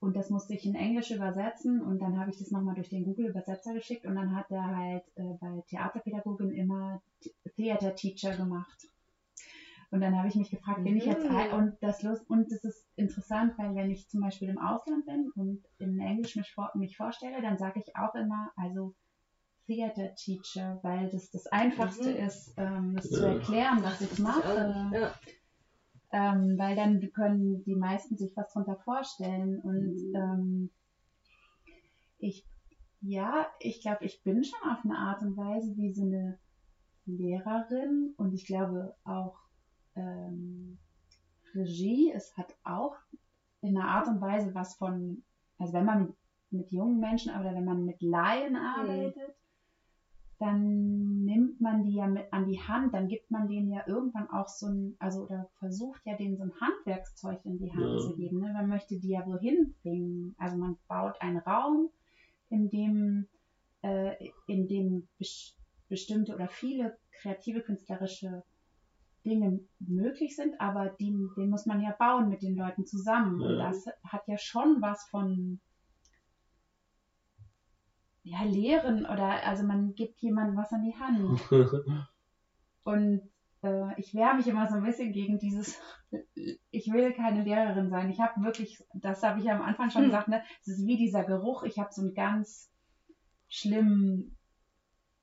Und das musste ich in Englisch übersetzen und dann habe ich das nochmal durch den Google-Übersetzer geschickt und dann hat er halt äh, bei Theaterpädagogin immer Theater Teacher gemacht. Und dann habe ich mich gefragt, bin ich jetzt Mhm. ein, und das los und das ist interessant, weil wenn ich zum Beispiel im Ausland bin und in Englisch mich, vor, mich vorstelle, dann sage ich auch immer, also Theater Teacher, weil das das Einfachste Mhm. ist, ähm, das zu Ja. erklären, was ich mache Ja. ähm, weil dann können die meisten sich was drunter vorstellen und Mhm. ähm, ich ja, ich glaube, ich bin schon auf eine Art und Weise wie so eine Lehrerin und ich glaube auch ähm, Regie, es hat auch in einer Art und Weise was von, also wenn man mit, jungen Menschen oder wenn man mit Laien arbeitet, dann nimmt man die ja mit an die Hand, dann gibt man denen ja irgendwann auch so ein, also oder versucht ja denen so ein Handwerkszeug in die Hand Ja. zu geben. Ne? Man möchte die ja wohin bringen. Also man baut einen Raum, in dem, äh, in dem bes bestimmte oder viele kreative künstlerische Dinge möglich sind, aber die, den muss man ja bauen mit den Leuten zusammen. Und Ja. das hat ja schon was von ja, Lehren oder also man gibt jemandem was an die Hand. Und äh, ich wehre mich immer so ein bisschen gegen dieses, ich will keine Lehrerin sein. Ich habe wirklich, das habe ich ja am Anfang schon Hm. gesagt, ne, es ist wie dieser Geruch. Ich habe so einen ganz schlimmen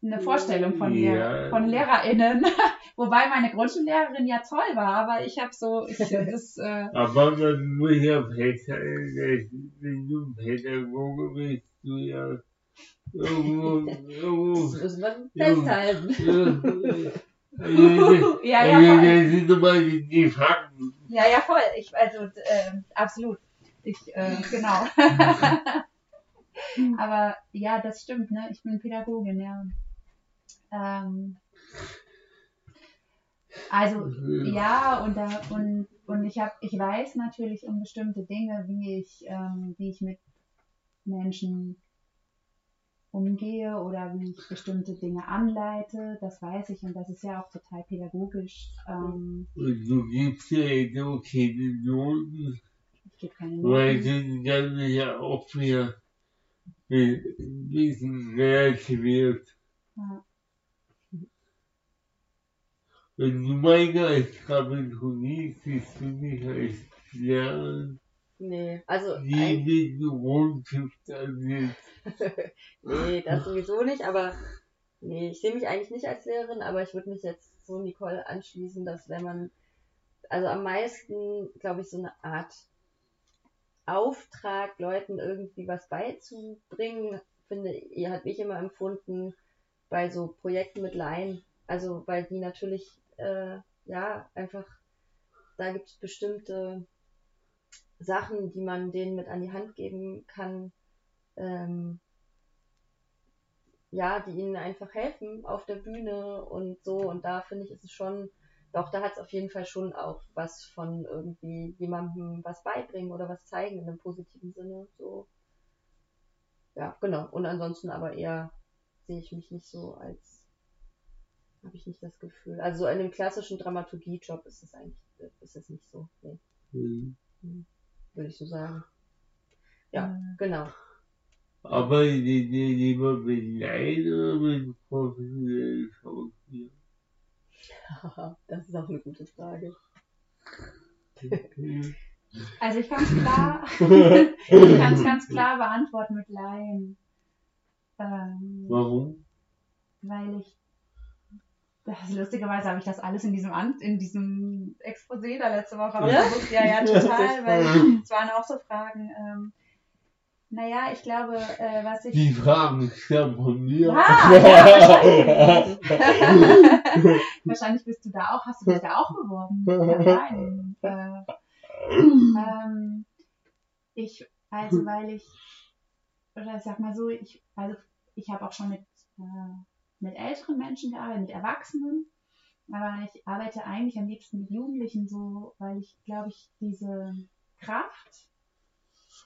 eine Vorstellung von Ja. von LehrerInnen. Wobei meine Grundschullehrerin ja toll war, aber ich habe so, ich, das, äh, Aber man muss ja festhalten, dass wenn du Pädagoge bist, du ja irgendwo, irgendwo, Das müssen wir Ja. festhalten. Ja, ja, voll. das sind immer die, die Fakten. Ja, ja, voll. Ich, also, äh, absolut. Ich, äh, genau. Aber ja, das stimmt, ne? Ich bin Pädagogin, ja. Ähm, also, ja, und da, und, und ich habe, ich weiß natürlich um bestimmte Dinge, wie ich, ähm, wie ich mit Menschen umgehe oder wie ich bestimmte Dinge anleite. Das weiß ich und das ist ja auch total pädagogisch. Ähm, Und du gibst ja auch keine Noten, ich gebe keine weil Noten. du dann ja auch wieder ein bisschen relativiert. Ja. Und du meine als Dramaturgie siehst du nicht als Lehrerin, Nee, also ansieht. nee, das sowieso nicht, aber nee, ich sehe mich eigentlich nicht als Lehrerin, aber ich würde mich jetzt so Nicole anschließen, dass wenn man, also am meisten, glaube ich, so eine Art Auftrag, Leuten irgendwie was beizubringen, finde ich, hat mich immer empfunden bei so Projekten mit Laien. Also, weil die natürlich, äh, ja, einfach, da gibt es bestimmte Sachen, die man denen mit an die Hand geben kann, ähm, ja, die ihnen einfach helfen auf der Bühne und so. Und da finde ich, ist es schon, doch, da hat es auf jeden Fall schon auch was von irgendwie jemandem was beibringen oder was zeigen in einem positiven Sinne. So. Ja, genau. Und ansonsten aber eher sehe ich mich nicht so als, habe ich nicht das Gefühl. Also so in einem klassischen Dramaturgiejob ist es eigentlich, ist es nicht so. Nee, Mhm. würde ich so sagen. Ja, Äh, genau. Aber die, die lieber mit Laien oder mit professionellen Schauspielern? das ist auch eine gute Frage. Also ich kann es klar, ich kann es ganz klar beantworten mit Laien. Ähm, Warum? weil ich, das, lustigerweise habe ich das alles in diesem An in diesem Exposé da letzte Woche Ja? rausgesucht. Ja, ja, total, weil es waren auch so Fragen. Ähm, naja, ich glaube, äh, was ich Die Fragen stammen von mir. Ah, ja, wahrscheinlich. wahrscheinlich bist du da auch, hast du dich da auch beworben? Kann sein. Äh, ähm, ich, also weil ich, oder ich sag mal so, ich, also ich habe auch schon mit, äh, mit älteren Menschen gearbeitet, mit Erwachsenen, aber ich arbeite eigentlich am liebsten mit Jugendlichen so, weil ich glaube ich diese Kraft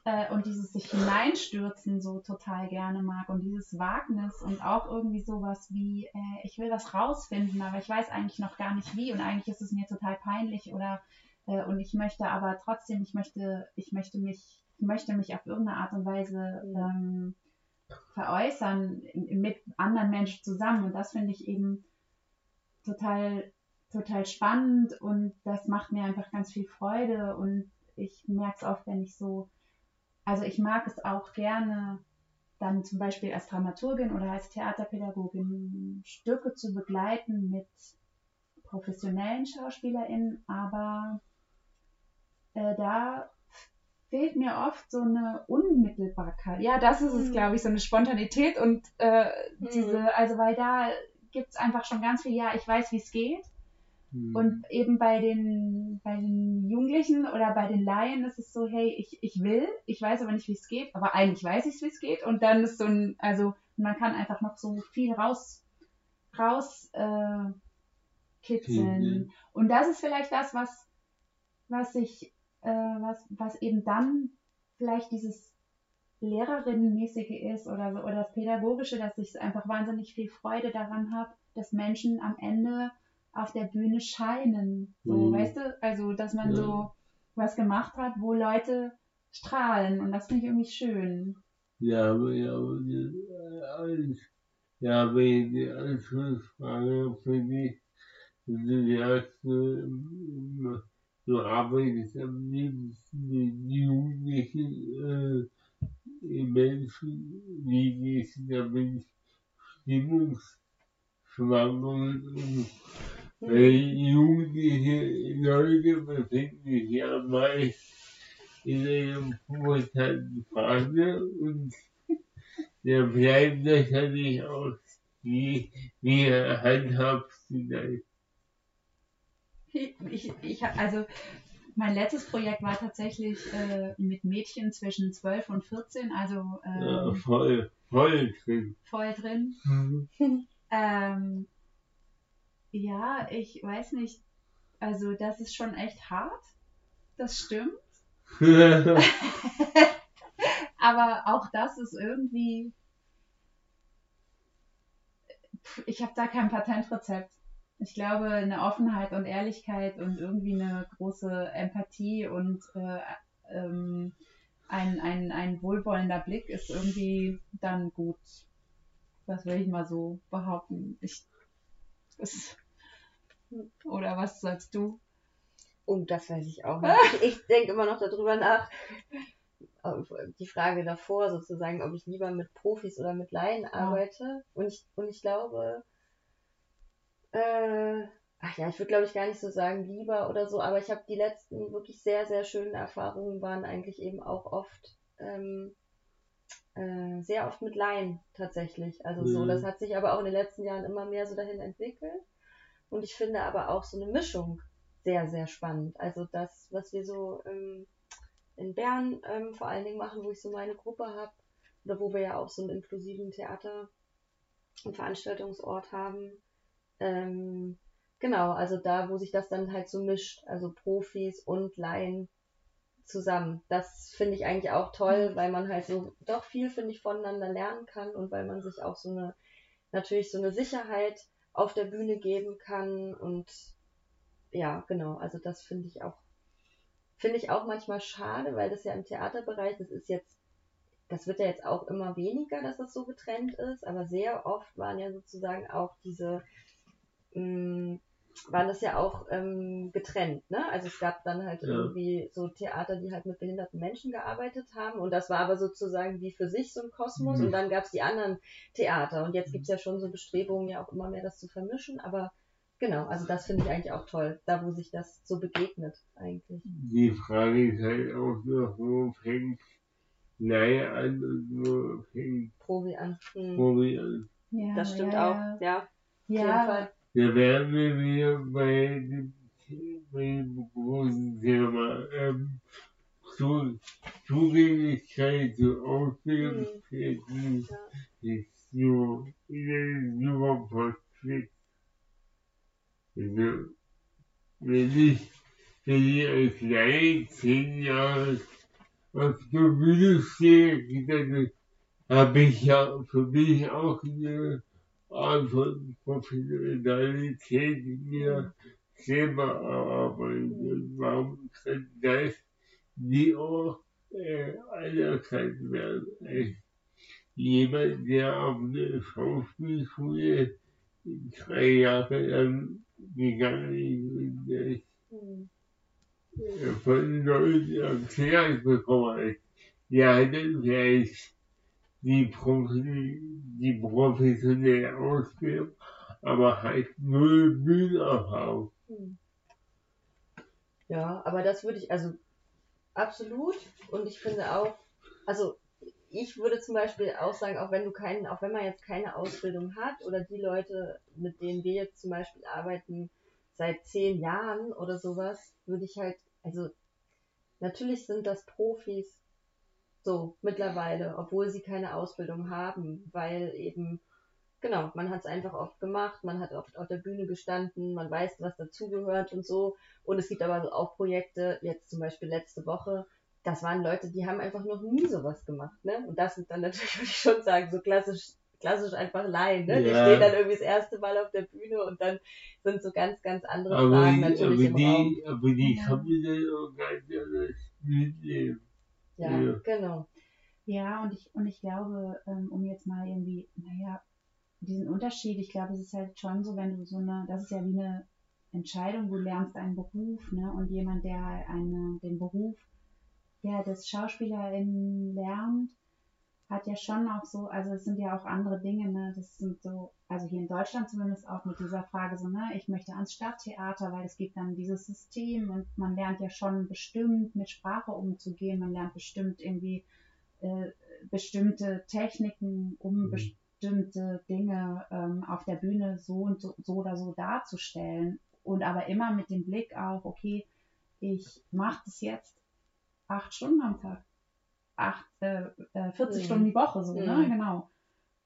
äh, und dieses sich hineinstürzen so total gerne mag und dieses Wagnis und auch irgendwie sowas wie, äh, ich will was rausfinden, aber ich weiß eigentlich noch gar nicht wie und eigentlich ist es mir total peinlich oder äh, und ich möchte aber trotzdem, ich möchte, ich möchte mich, ich möchte mich auf irgendeine Art und Weise ähm, veräußern mit anderen Menschen zusammen. Und das finde ich eben total total spannend und das macht mir einfach ganz viel Freude. Und ich merke es oft, wenn ich so, also ich mag es auch gerne, dann zum Beispiel als Dramaturgin oder als Theaterpädagogin Stücke zu begleiten mit professionellen SchauspielerInnen, aber äh, da fehlt mir oft so eine Unmittelbarkeit. Ja, das ist es, Mhm. glaube ich, so eine Spontanität und äh, Mhm. diese, also weil da gibt es einfach schon ganz viel, ja, ich weiß, wie es geht. Hm. Und eben bei den, bei den Jugendlichen oder bei den Laien ist es so, hey, ich, ich will, ich weiß aber nicht, wie es geht, aber eigentlich weiß ich, wie es geht. Und dann ist so ein, also man kann einfach noch so viel raus, raus äh, kitzeln. Mhm. Und das ist vielleicht das, was, was ich, äh, was, was eben dann vielleicht dieses Lehrerinnenmäßige ist oder so, oder das Pädagogische, dass ich einfach wahnsinnig viel Freude daran habe, dass Menschen am Ende auf der Bühne scheinen. So, Mhm. weißt du? Also, dass man Ja. so was gemacht hat, wo Leute strahlen. Und das finde ich irgendwie schön. Ja, aber ja, die-. Ja, aber die Anschlussfrage für dich, wenn du du arbeitest am liebsten mit Jugendlichen, äh, Menschen, wie gehst du damit, Stimmungsschwankungen und weil jugendliche Leute befinden sich ja meist in einer pubertären Phase und da bleibt natürlich auch wie, wie handhabst du das? Ich, ich, also mein letztes Projekt war tatsächlich äh, mit Mädchen zwischen 12 und 14, also ähm, ja, voll, voll drin. Voll drin. Mhm. Ähm, ja, ich weiß nicht, also das ist schon echt hart, das stimmt. Aber auch das ist irgendwie, ich habe da kein Patentrezept. Ich glaube, eine Offenheit und Ehrlichkeit und irgendwie eine große Empathie und äh, ähm, ein, ein, ein wohlwollender Blick ist irgendwie dann gut. Das will ich mal so behaupten. Ich, das, oder was sagst du? Oh, das weiß ich auch nicht. Ich denke immer noch darüber nach. Die Frage davor sozusagen, ob ich lieber mit Profis oder mit Laien arbeite. Und, ich, und ich glaube, äh, ach ja, ich würde glaube ich gar nicht so sagen lieber oder so, aber ich habe die letzten wirklich sehr, sehr schönen Erfahrungen waren eigentlich eben auch oft, ähm, äh, sehr oft mit Laien tatsächlich. Also mhm. so, das hat sich aber auch in den letzten Jahren immer mehr so dahin entwickelt. Und ich finde aber auch so eine Mischung sehr, sehr spannend. Also das, was wir so ähm, in Bern ähm, vor allen Dingen machen, wo ich so meine Gruppe habe, oder wo wir ja auch so einen inklusiven Theater- und Veranstaltungsort haben. Ähm, genau, also da, wo sich das dann halt so mischt, also Profis und Laien zusammen. Das finde ich eigentlich auch toll, mhm. weil man halt so doch viel, finde ich, voneinander lernen kann und weil man sich auch so eine, natürlich so eine Sicherheit auf der Bühne geben kann und ja, genau, also das finde ich auch, finde ich auch manchmal schade, weil das ja im Theaterbereich, das ist jetzt, das wird ja jetzt auch immer weniger, dass das so getrennt ist, aber sehr oft waren ja sozusagen auch diese, mh, waren das ja auch ähm, getrennt, ne? Also es gab dann halt ja. irgendwie so Theater, die halt mit behinderten Menschen gearbeitet haben und das war aber sozusagen wie für sich so ein Kosmos mhm. und dann gab es die anderen Theater und jetzt gibt es ja schon so Bestrebungen, ja auch immer mehr das zu vermischen, aber genau, also das finde ich eigentlich auch toll, da wo sich das so begegnet eigentlich. Die Frage ist halt auch noch, wo fängt Laie an und wo fängt Profi an. Hm. Profi an. Ja, das stimmt ja, auch, ja. Ja, da wären wir wieder bei dem, bei dem großen Thema ähm, zu, Zugänglichkeit zu Ausbildungsstätten ist so in einem Konflikt. Also, wenn ich, wenn ich als Laie zehn Jahre auf der Bühne stehe, dann habe ich ja für mich auch eine von Professionalität mir selber arbeiten. Warum kann das nie auch äh, anerkannt werden? Als jemand, der auf eine Schauspielschule drei Jahre lang gegangen ist und das von Leuten erklärt bekommen hat, ja, dann vielleicht die, Profi, die professionelle Ausbildung, aber halt null Bühnenerfahrung. Hm. Ja, aber das würde ich, also absolut und ich finde auch, also ich würde zum Beispiel auch sagen, auch wenn du keinen, auch wenn man jetzt keine Ausbildung hat oder die Leute, mit denen wir jetzt zum Beispiel arbeiten, seit zehn Jahren oder sowas, würde ich halt, also natürlich sind das Profis, so, mittlerweile, obwohl sie keine Ausbildung haben, weil eben, genau, man hat es einfach oft gemacht, man hat oft auf der Bühne gestanden, man weiß, was dazugehört und so. Und es gibt aber auch Projekte, jetzt zum Beispiel letzte Woche, das waren Leute, die haben einfach noch nie sowas gemacht, ne? Und das sind dann natürlich, würde ich schon sagen, so klassisch, klassisch einfach Laien, ne? Ja. Die stehen dann irgendwie das erste Mal auf der Bühne und dann sind so ganz, ganz andere aber Fragen die, natürlich aber im die, Raum. Aber die ja. haben dann auch ganz anders mitnehmen. Ja, ja, genau. Ja, und ich, und ich glaube, ähm, um jetzt mal irgendwie, naja, diesen Unterschied, ich glaube, es ist halt schon so, wenn du so eine, das ist ja wie eine Entscheidung, du lernst einen Beruf, ne? Und jemand, der eine, den Beruf, der das Schauspielerin lernt, hat ja schon auch so, also es sind ja auch andere Dinge, ne? Das sind so, also hier in Deutschland zumindest auch mit dieser Frage so, ne, ich möchte ans Stadttheater, weil es gibt dann dieses System und man lernt ja schon bestimmt mit Sprache umzugehen, man lernt bestimmt irgendwie äh, bestimmte Techniken, um Mhm. bestimmte Dinge ähm, auf der Bühne so und so, so oder so darzustellen. Und aber immer mit dem Blick auf, okay, ich mache das jetzt acht Stunden am Tag, acht, äh, äh, 40 Mhm. Stunden die Woche, so, ne? Mhm. Genau.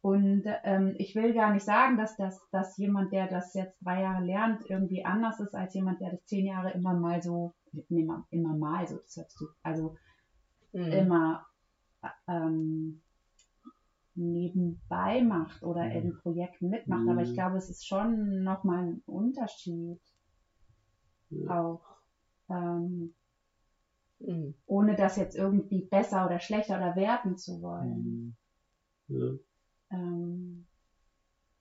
Und ähm, ich will gar nicht sagen, dass, das, dass jemand, der das jetzt drei Jahre lernt, irgendwie anders ist als jemand, der das zehn Jahre immer mal so, immer, immer mal so, das hört sich, also Mhm. immer ähm, nebenbei macht oder Mhm. in Projekten mitmacht. Aber ich Mhm. glaube, es ist schon nochmal ein Unterschied auch. Ähm, Mhm. ohne das jetzt irgendwie besser oder schlechter oder werten zu wollen. Mhm. Ja. Ähm,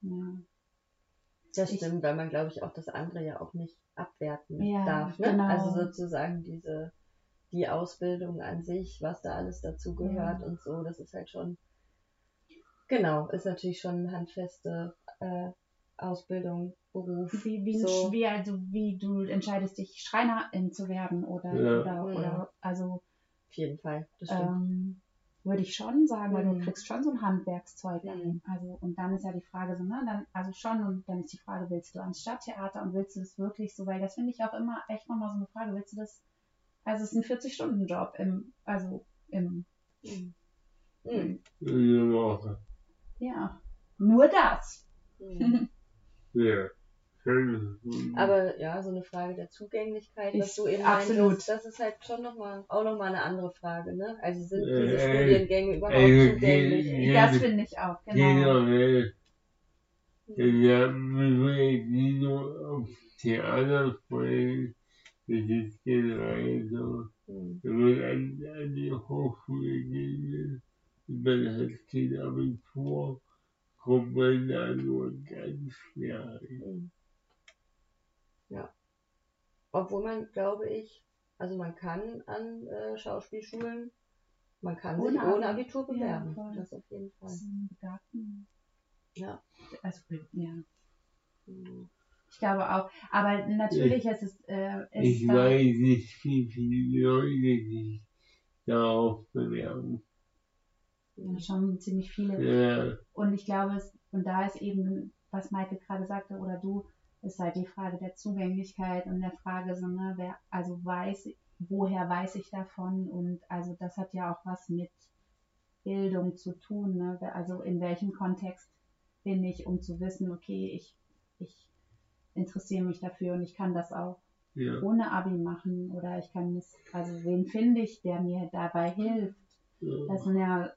ja. Das Ich- stimmt, weil man, glaube ich, auch das andere ja auch nicht abwerten Ja, darf. Ne? genau. Also sozusagen diese, die Ausbildung an sich, was da alles dazu gehört Ja. und so, das ist halt schon, genau, ist natürlich schon eine handfeste äh, Ausbildung, Beruf. Wie, wie, So. Sch- wie, also, wie du entscheidest, dich Schreinerin zu werden oder, Ja. oder, Mhm. oder also Auf jeden Fall, das stimmt. ähm, würde ich schon sagen, weil Mhm. du kriegst schon so ein Handwerkszeug Mhm. an. Also, und dann ist ja die Frage so, ne, dann, also schon, und dann ist die Frage, willst du ans Stadttheater und willst du das wirklich so, weil das finde ich auch immer echt nochmal so eine Frage, willst du das, also es ist ein 40-Stunden-Job im, also im, Mhm. Mhm. Ja, nur das. Mhm. Ja. Schön. Aber ja, so eine Frage der Zugänglichkeit, was du eben absolut. meintest, das ist halt schon nochmal auch nochmal eine andere Frage, ne? Also sind Äh, diese äh, Studiengänge überhaupt äh, zugänglich? äh, Ja, das finde ich auch, genau. Generell. Mhm. Ja, wir nicht nur auf Theater freuen. Das ist generell so. Mhm. Wenn man an, an die Hochschule und man hat kein Abitur, kommt man da nur ganz schwer rein. Mhm. Ja. Obwohl man, glaube ich, also man kann an äh, Schauspielschulen, man kann sich Ohne ohne Abi. Abitur Ja, bewerben. voll. das auf jeden Fall. Ja. Also, ja. Mhm. Ich glaube auch. Aber natürlich ist es, äh, ist Ich da, weiß nicht, wie viele Leute sich darauf bewerben. Ja, schon ziemlich viele. Ja, Und ich glaube, es, und da ist eben, was Maike gerade sagte, oder du, ist halt die Frage der Zugänglichkeit und der Frage, so, ne, wer, also weiß, woher weiß ich davon? Und also das hat ja auch was mit Bildung zu tun, ne? Also in welchem Kontext bin ich, um zu wissen, okay, ich, ich interessiere mich dafür und ich kann das auch ja, ohne Abi machen oder ich kann es, also wen finde ich, der mir dabei hilft? Das ja. sind ja,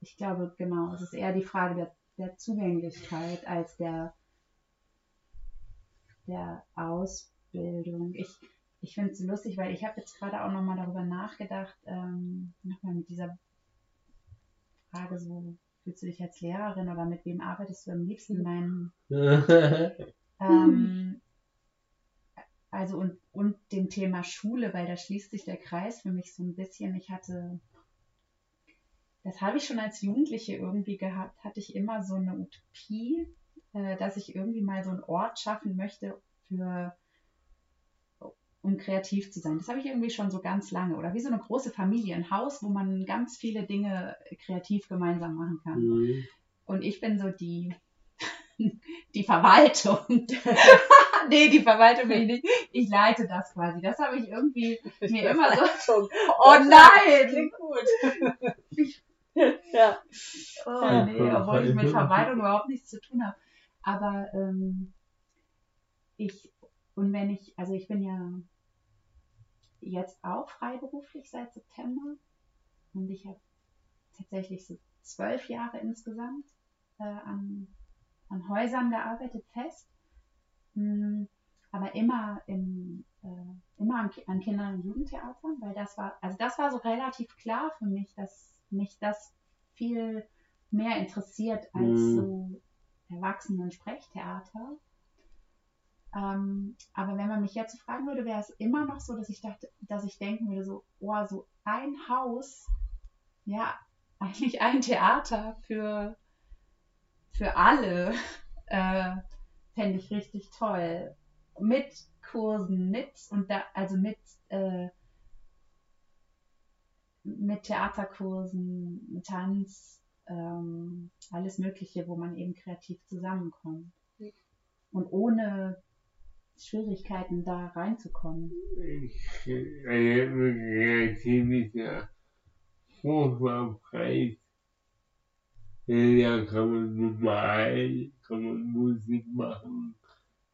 ich glaube, genau, es ist eher die Frage der, der Zugänglichkeit als der, der Ausbildung. Ich, ich finde es lustig, weil ich habe jetzt gerade auch nochmal darüber nachgedacht, ähm, nochmal mit dieser Frage so, fühlst du dich als Lehrerin oder mit wem arbeitest du am liebsten? Mein, ähm, also und, und dem Thema Schule, weil da schließt sich der Kreis für mich so ein bisschen. Ich hatte, das habe ich schon als Jugendliche irgendwie gehabt, hatte ich immer so eine Utopie, äh, dass ich irgendwie mal so einen Ort schaffen möchte für um kreativ zu sein. Das habe ich irgendwie schon so ganz lange. Oder wie so eine große Familie, ein Haus, wo man ganz viele Dinge kreativ gemeinsam machen kann. Mhm. Und ich bin so die, die Verwaltung. nee, die Verwaltung bin ich nicht. Ich leite das quasi. Das habe ich irgendwie mir immer so. so. Oh nein! Klingt gut. ja. Oh Ja, nee, obwohl ich mit Verwaltung überhaupt nichts zu tun habe. Aber ähm, ich, und wenn ich, also ich bin ja jetzt auch freiberuflich seit September und ich habe tatsächlich so zwölf Jahre insgesamt äh, an, an Häusern gearbeitet, fest. Mm, aber immer im, äh, immer an, an Kinder- und Jugendtheatern, weil das war, also das war so relativ klar für mich, dass mich das viel mehr interessiert als Mhm. so Erwachsenen-Sprechtheater. Ähm, aber wenn man mich jetzt so fragen würde, wäre es immer noch so, dass ich dachte, dass ich denken würde, so, oh, so ein Haus, ja, eigentlich ein Theater für, für alle. Äh, Fände ich richtig toll. Mit Kursen, mit und da, also mit, äh, mit Theaterkursen, Tanz, ähm, alles Mögliche, wo man eben kreativ zusammenkommt. Und ohne Schwierigkeiten da reinzukommen. Ich erlebe kreativer Vorfahrpreis. Da kann man malen, kann man Musik machen,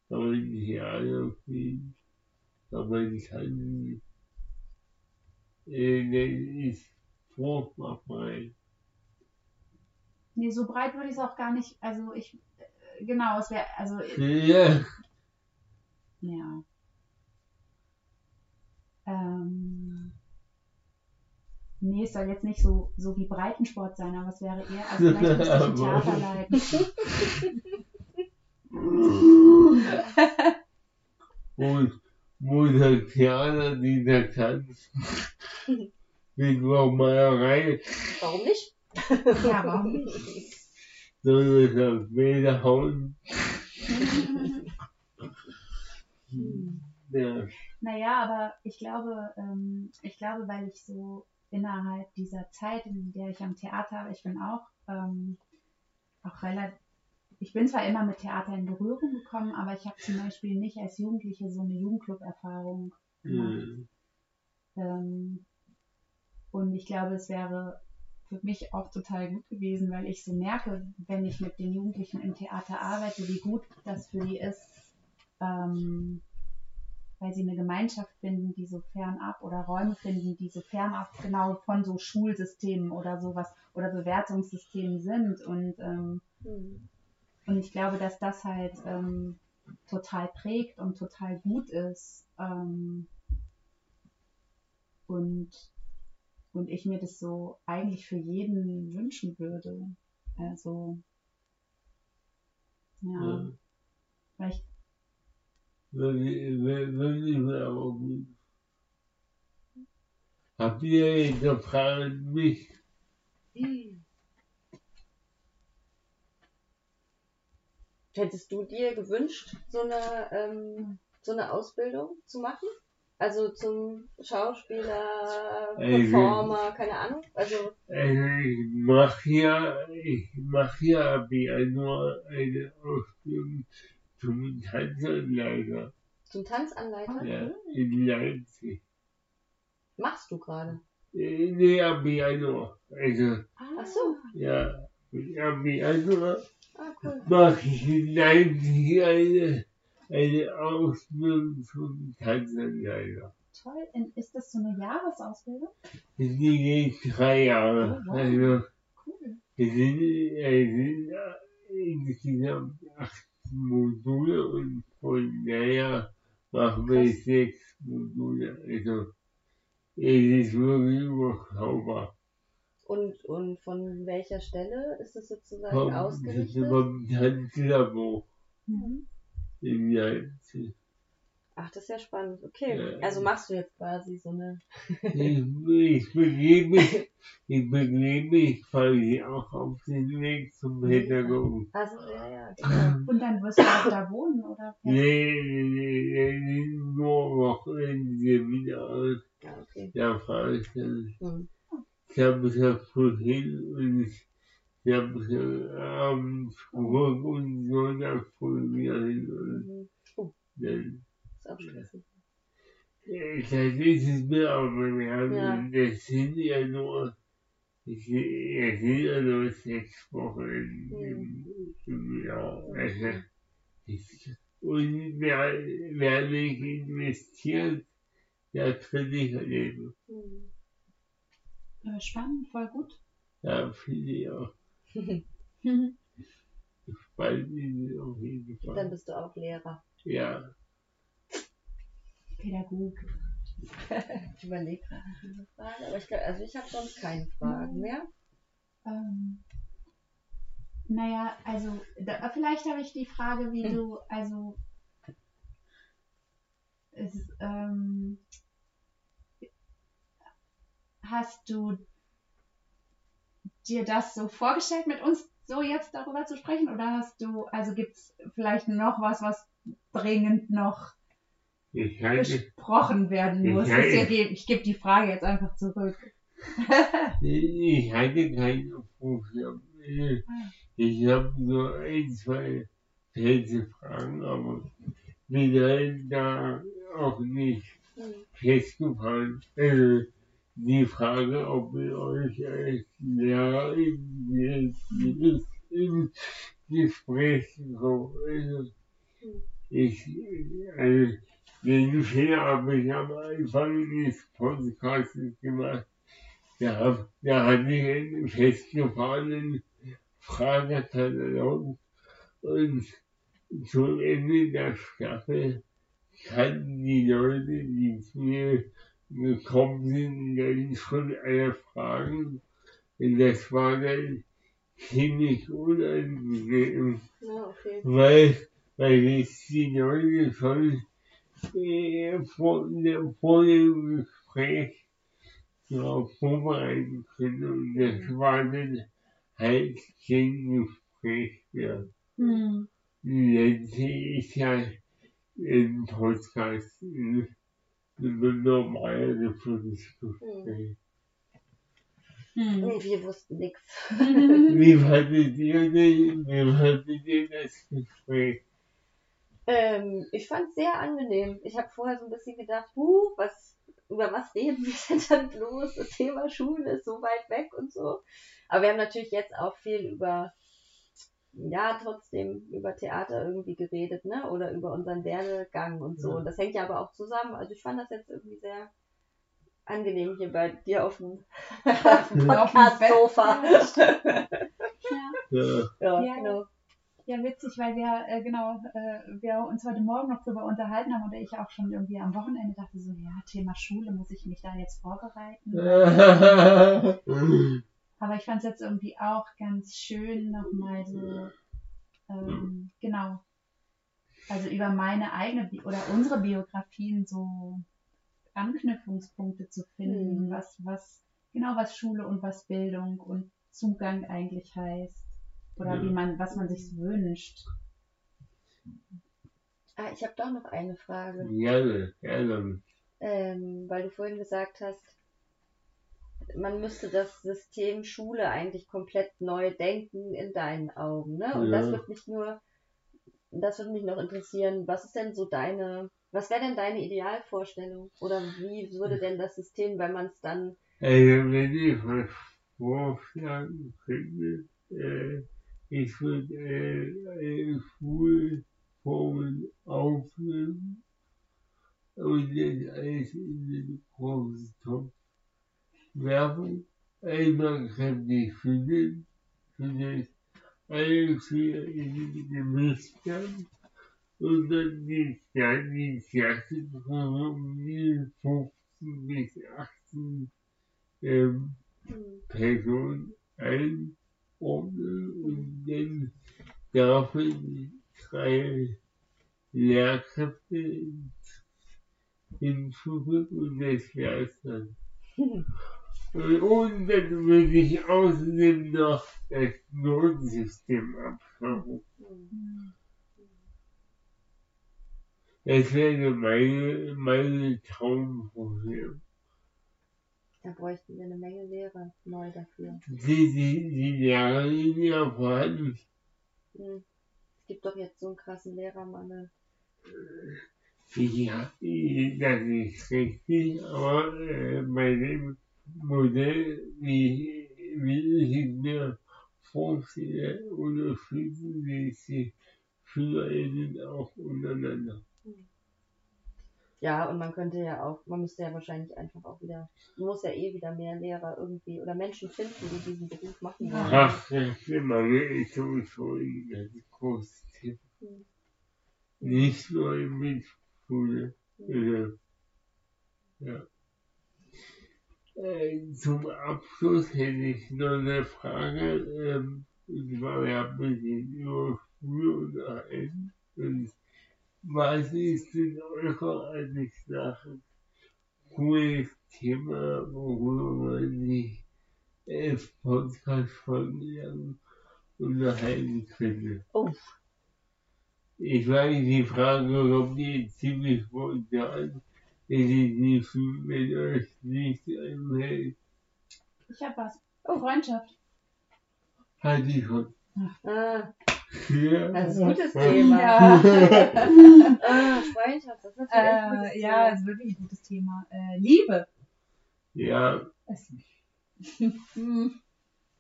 kann man Theater spielen, kann man tanzen. Äh, ist vorfahrfrei. Nee, so breit würde ich es auch gar nicht, also ich, äh, genau, es wäre, also, Ja, ja. Ähm, nee, es soll jetzt nicht so, so wie Breitensport sein, aber es wäre eher, also vielleicht müsste ich ein Theater leiten. und wo der Theater, dieser Tanz mit Malerei, Warum nicht? Ja, warum nicht? soll es auf Bilder hauen. Hm. Ja, Naja, aber ich glaube, ähm, ich glaube, weil ich so innerhalb dieser Zeit, in der ich am Theater war, ich bin auch, ähm, auch relativ, ich bin zwar immer mit Theater in Berührung gekommen, aber ich habe zum Beispiel nicht als Jugendliche so eine Jugendclub-Erfahrung gemacht. Mhm. Ähm, und ich glaube, es wäre für mich auch total gut gewesen, weil ich so merke, wenn ich mit den Jugendlichen im Theater arbeite, wie gut das für die ist, ähm, weil sie eine Gemeinschaft finden, die so fernab oder Räume finden, die so fernab genau von so Schulsystemen oder sowas oder Bewertungssystemen sind. Und, ähm, Hm. Und ich glaube, dass das halt ähm, total prägt und total gut ist. Ähm, und, und ich mir das so eigentlich für jeden wünschen würde. Also, ja, Ja. weil ich. Habt ihr gefragt mich? Hättest du dir gewünscht, so eine, ähm, so eine Ausbildung zu machen? Also zum Schauspieler, Performer, keine Ahnung. Also, ich mache ja, ich mache ja Januar eine Ausbildung zum Tanzanleiter zum Tanzanleiter ja, in Leipzig. machst du gerade. Nee, ab Januar. Also, Ach so. ja, ab Januar Ah, cool. mache ich in Leipzig eine, eine Ausbildung zum Tanzanleiter. toll. In, ist das so eine Jahresausbildung? Die geht drei Jahre. Oh, wow. Also, Cool. es sind, es sind äh, insgesamt acht Module und von daher machen wir sechs Module. Also, es ist wirklich überschaubar. Und, und von welcher Stelle ist es sozusagen Vom, ausgerichtet? vom Tanzlabor Mhm. in Leipzig. Ach, das ist ja spannend. Okay. Ja. Also machst du jetzt quasi so eine. Ich, ich begebe mich, ich begebe mich quasi auch auf den Weg zum Pädagogen. Also, ja, ja, genau. Und dann wirst du auch da wohnen, oder? Nee, nee, nee, nur Wochenendseminare. Ja, okay. Da fahre ich dann. Hm. Ich habe mich ja früh hin und ich, ich habe mich dann abends zurück und Sonntag früh wieder hin und Mhm. Oh, dann. ist auch stressig. äh, Das ist es mir aber, wir haben, Ja. das sind ja nur, sind es sind ja nur sechs Wochen im, im Jahr. Also, ich, und wer, wer nicht investiert, der kann nicht erleben. Hm. Ja, spannend, voll gut. Ja, finde ich auch. Spannend ist es auf jeden Dann Fall. bist du auch Lehrer. Ja, Pädagog. Ich überlege gerade eine Frage, aber ich glaube, also ich habe sonst keine Fragen mehr. Ähm, naja, also da, vielleicht habe ich die Frage, wie Hm. du, also es, ähm, hast du dir das so vorgestellt, mit uns so jetzt darüber zu sprechen? Oder hast du, also gibt es vielleicht noch was, was dringend noch Ich halte, besprochen werden muss? Ich, ich, ich gebe die Frage jetzt einfach zurück. ich halte keine Vorstellung. Ich habe so ein, zwei feste Fragen, aber halt da auch nicht Hm. festgefahren. Also die Frage, ob ihr euch als Lehrer im, im, Gespräch so, also ich, also den Fehler habe ich am Anfang des Podcasts gemacht. Da, da hatte ich einen festgefahrenen Fragekatalog und zum Ende der Staffel kannten die Leute, die zu mir gekommen sind, dann schon alle Fragen. Und das war dann ziemlich unangenehm, Ja, okay. weil, weil jetzt die Leute schon äh, vor, vor dem Gespräch darauf vorbereiten können. Und das war dann halt kein Gespräch mehr. Hm. Jetzt ist ja im Podcast ein ein normales Gespräch. Hm. Und wir wussten nichts. Wie fandet ihr denn, wie fandet ihr das Gespräch? Ähm, ich fand es sehr angenehm. Ich habe vorher so ein bisschen gedacht, huh, was, über was reden wir denn dann bloß? Das Thema Schule ist so weit weg und so. Aber wir haben natürlich jetzt auch viel über, ja, trotzdem über Theater irgendwie geredet, ne? Oder über unseren Werdegang und so. Ja. Und das hängt ja aber auch zusammen. Also ich fand das jetzt irgendwie sehr angenehm hier bei dir auf dem, Podcast-Sofa. Ja. Ja, ja, Ja. genau. Ja, witzig, weil wir, äh, genau, äh, wir uns heute Morgen noch drüber unterhalten haben und ich auch schon irgendwie am Wochenende dachte so, ja, Thema Schule, muss ich mich da jetzt vorbereiten? Aber ich fand es jetzt irgendwie auch ganz schön, nochmal so, ähm, genau, also über meine eigene Bi oder unsere Biografien so Anknüpfungspunkte zu finden, Mhm. was, was, genau was Schule und was Bildung und Zugang eigentlich heißt. Oder Ja. wie man, was man sich wünscht. Ah, ich habe doch noch eine Frage. gerne, gerne. ähm, weil du vorhin gesagt hast, man müsste das System Schule eigentlich komplett neu denken in deinen Augen, ne? Und das Ja. wird mich nur, das würde mich noch interessieren, was ist denn so deine, was wäre denn deine Idealvorstellung? Oder wie würde denn das System, wenn man es dann, Also wenn ich vorschlagen könnte, äh, ich würde äh, äh, Schulformen aufnehmen und das alles in den großen Topf werfen. Einmal kann die Schüler für das alle Schüler in den Mist werden und dann die, dann die Klassenprogramme, die 15 bis 18 ähm, Person einordnen und dann dafür drei Lehrkräfte hinzufügen und das wär's dann. Und, dann würde ich außerdem noch das Notensystem abschaffen. Das wäre meine, meine Traumvorstellung. da bräuchten wir eine Menge Lehrer neu dafür. Die, die, die Lehrer sind ja vorhanden. Hm. Es gibt doch jetzt so einen krassen Lehrermangel. Ja, das ist richtig, aber äh, bei dem Modell, wie, wie es mir vorstelle, unterstützen sich die SchülerInnen auch untereinander. Ja, und man könnte ja auch, man müsste ja wahrscheinlich einfach auch wieder, man muss ja eh wieder mehr Lehrer irgendwie oder Menschen finden, die diesen Beruf machen wollen. Ach, das Mangel ist sowieso ein großes Thema. Hm. Nicht nur in Mitschule. Ja. ja. Äh, zum Abschluss hätte ich noch eine Frage. Ähm, und zwar, wir haben jetzt über Schule unterhalten. Und was ist denn eurer Ansicht nach ein cooles Thema, worüber man sich elf Podcast-Folgen lang unterhalten könnte. Oh. Ich weiß, die Frage kommt jetzt ziemlich spontan. Euch nicht einhält. Ich hab was. Oh, Freundschaft. Hatte ich schon. Ah, Ja. das ist ein gutes Thema. Ja. Ah, Freundschaft, das ist natürlich echt ein gutes äh, ja, ist wirklich ein gutes Thema. Äh, Liebe. Ja,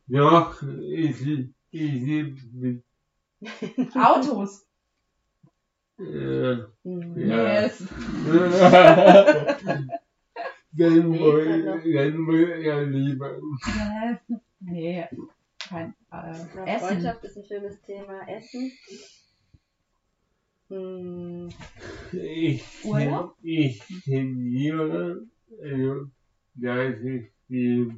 doch, ich, ich liebe Autos. Äh, Hm. Ja. Yes. dann dann wohl er lieber. yes. Nee, kein äh, Ja, Essen. Freundschaft ist ein schönes Thema. Essen. Hm. Ich, Urlaub? ich tendiere, also, dass ich die,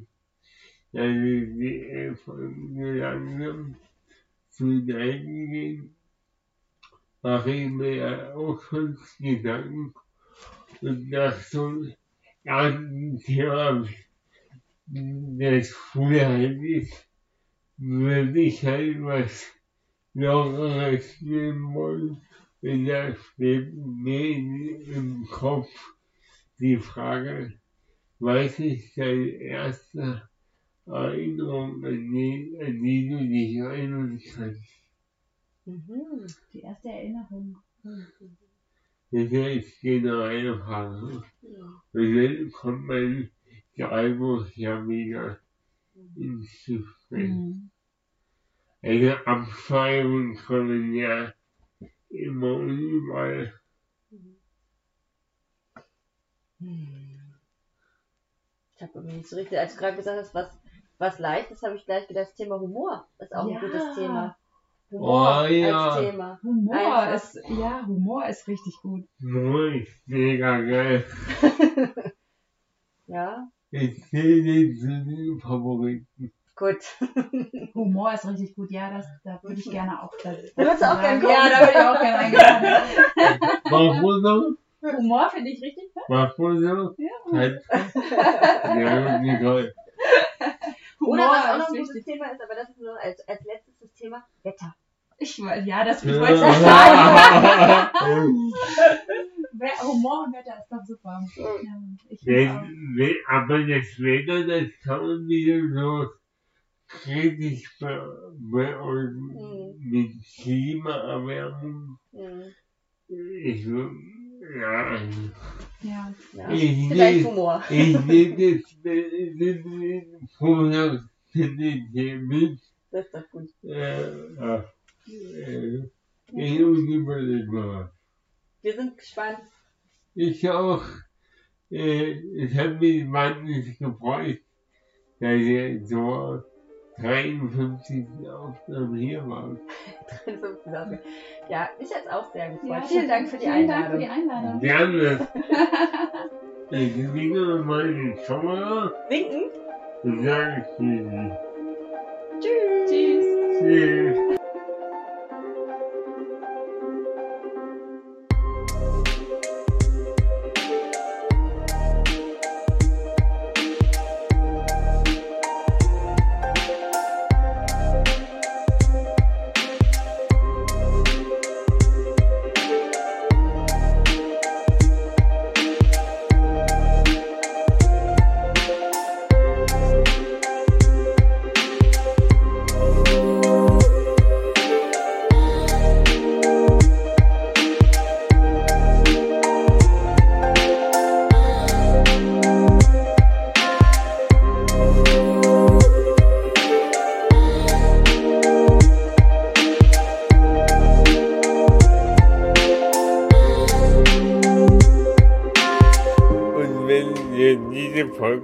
dass ich die Erfolge langsam zu neigen mache ich mir ja auch schon Gedanken. Und nach so ersten Thema, das halt ist, würde ich halt was Lockeres nehmen wollen. Und da steht mir im Kopf die Frage, was ist deine erste Erinnerung, an die, an die du dich erinnern kannst? Mhm. Die erste Erinnerung. Das ist genau eine Frage. Ja. Und dann kommt mein Schreibung ja wieder ins Gespräch. Mhm. Eine Abschreibung kommen ja immer und überall. Ich habe irgendwie nicht so richtig, als du gerade gesagt hast, was, was Leichtes, habe ich gleich gedacht, das Thema Humor ist auch Ja. ein gutes Thema. Humor Oh, ja. als Thema. Humor Einfach. ist, ja, Humor ist richtig gut. Nur ist mega geil. Ja, Ich zu den Favoriten. gut. Humor ist richtig gut. Ja, das, da würde ich gerne auch. Da, würdest du auch gerne Ja, da würde ich auch gerne reingehen. Warum so? Humor finde ich richtig gut. Warum so? Ja. Halt. Ja, Nicole. Oder was auch noch ist ein gutes. Thema ist, aber das ist nur als, als letztes Thema Wetter. Ich, weiß- ja, das ich wollte ja sagen. Humor und Wetter ist doch super. Ja, ich Wenn, wenn, aber das Wetter, das kann man wieder so kritisch be beäugen Mhm. mit Klimaerwärmung. Hm. Ich, ja, Ja. Ja. ich Vielleicht Humor. ich lebe das mit Vorlaufstände mit, Das ist doch gut. äh, ja, äh, ich überlege mal. Wir sind gespannt. Ich auch, äh, ich habe mich wahnsinnig gefreut, dass ihr so 53 Aufnahmen hier wart. Ja, ich hätte es auch sehr gefreut. Ja, vielen Dank für die vielen Dank für Einladung. die Einladung. Gerne. Ich winke mal in die Kamera Winken. und sage Tschüssi. Tschüss. Sim.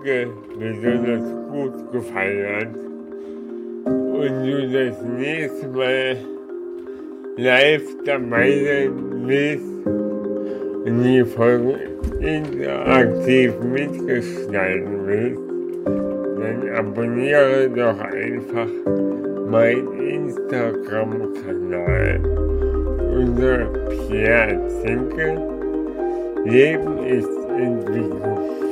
Folge besonders gut gefallen hat und du das nächste Mal live dabei sein willst und die Folge interaktiv mitgestalten willst, dann abonniere doch einfach meinen Instagram-Kanal unter Pierre Zinke. Leben ist Entwicklung.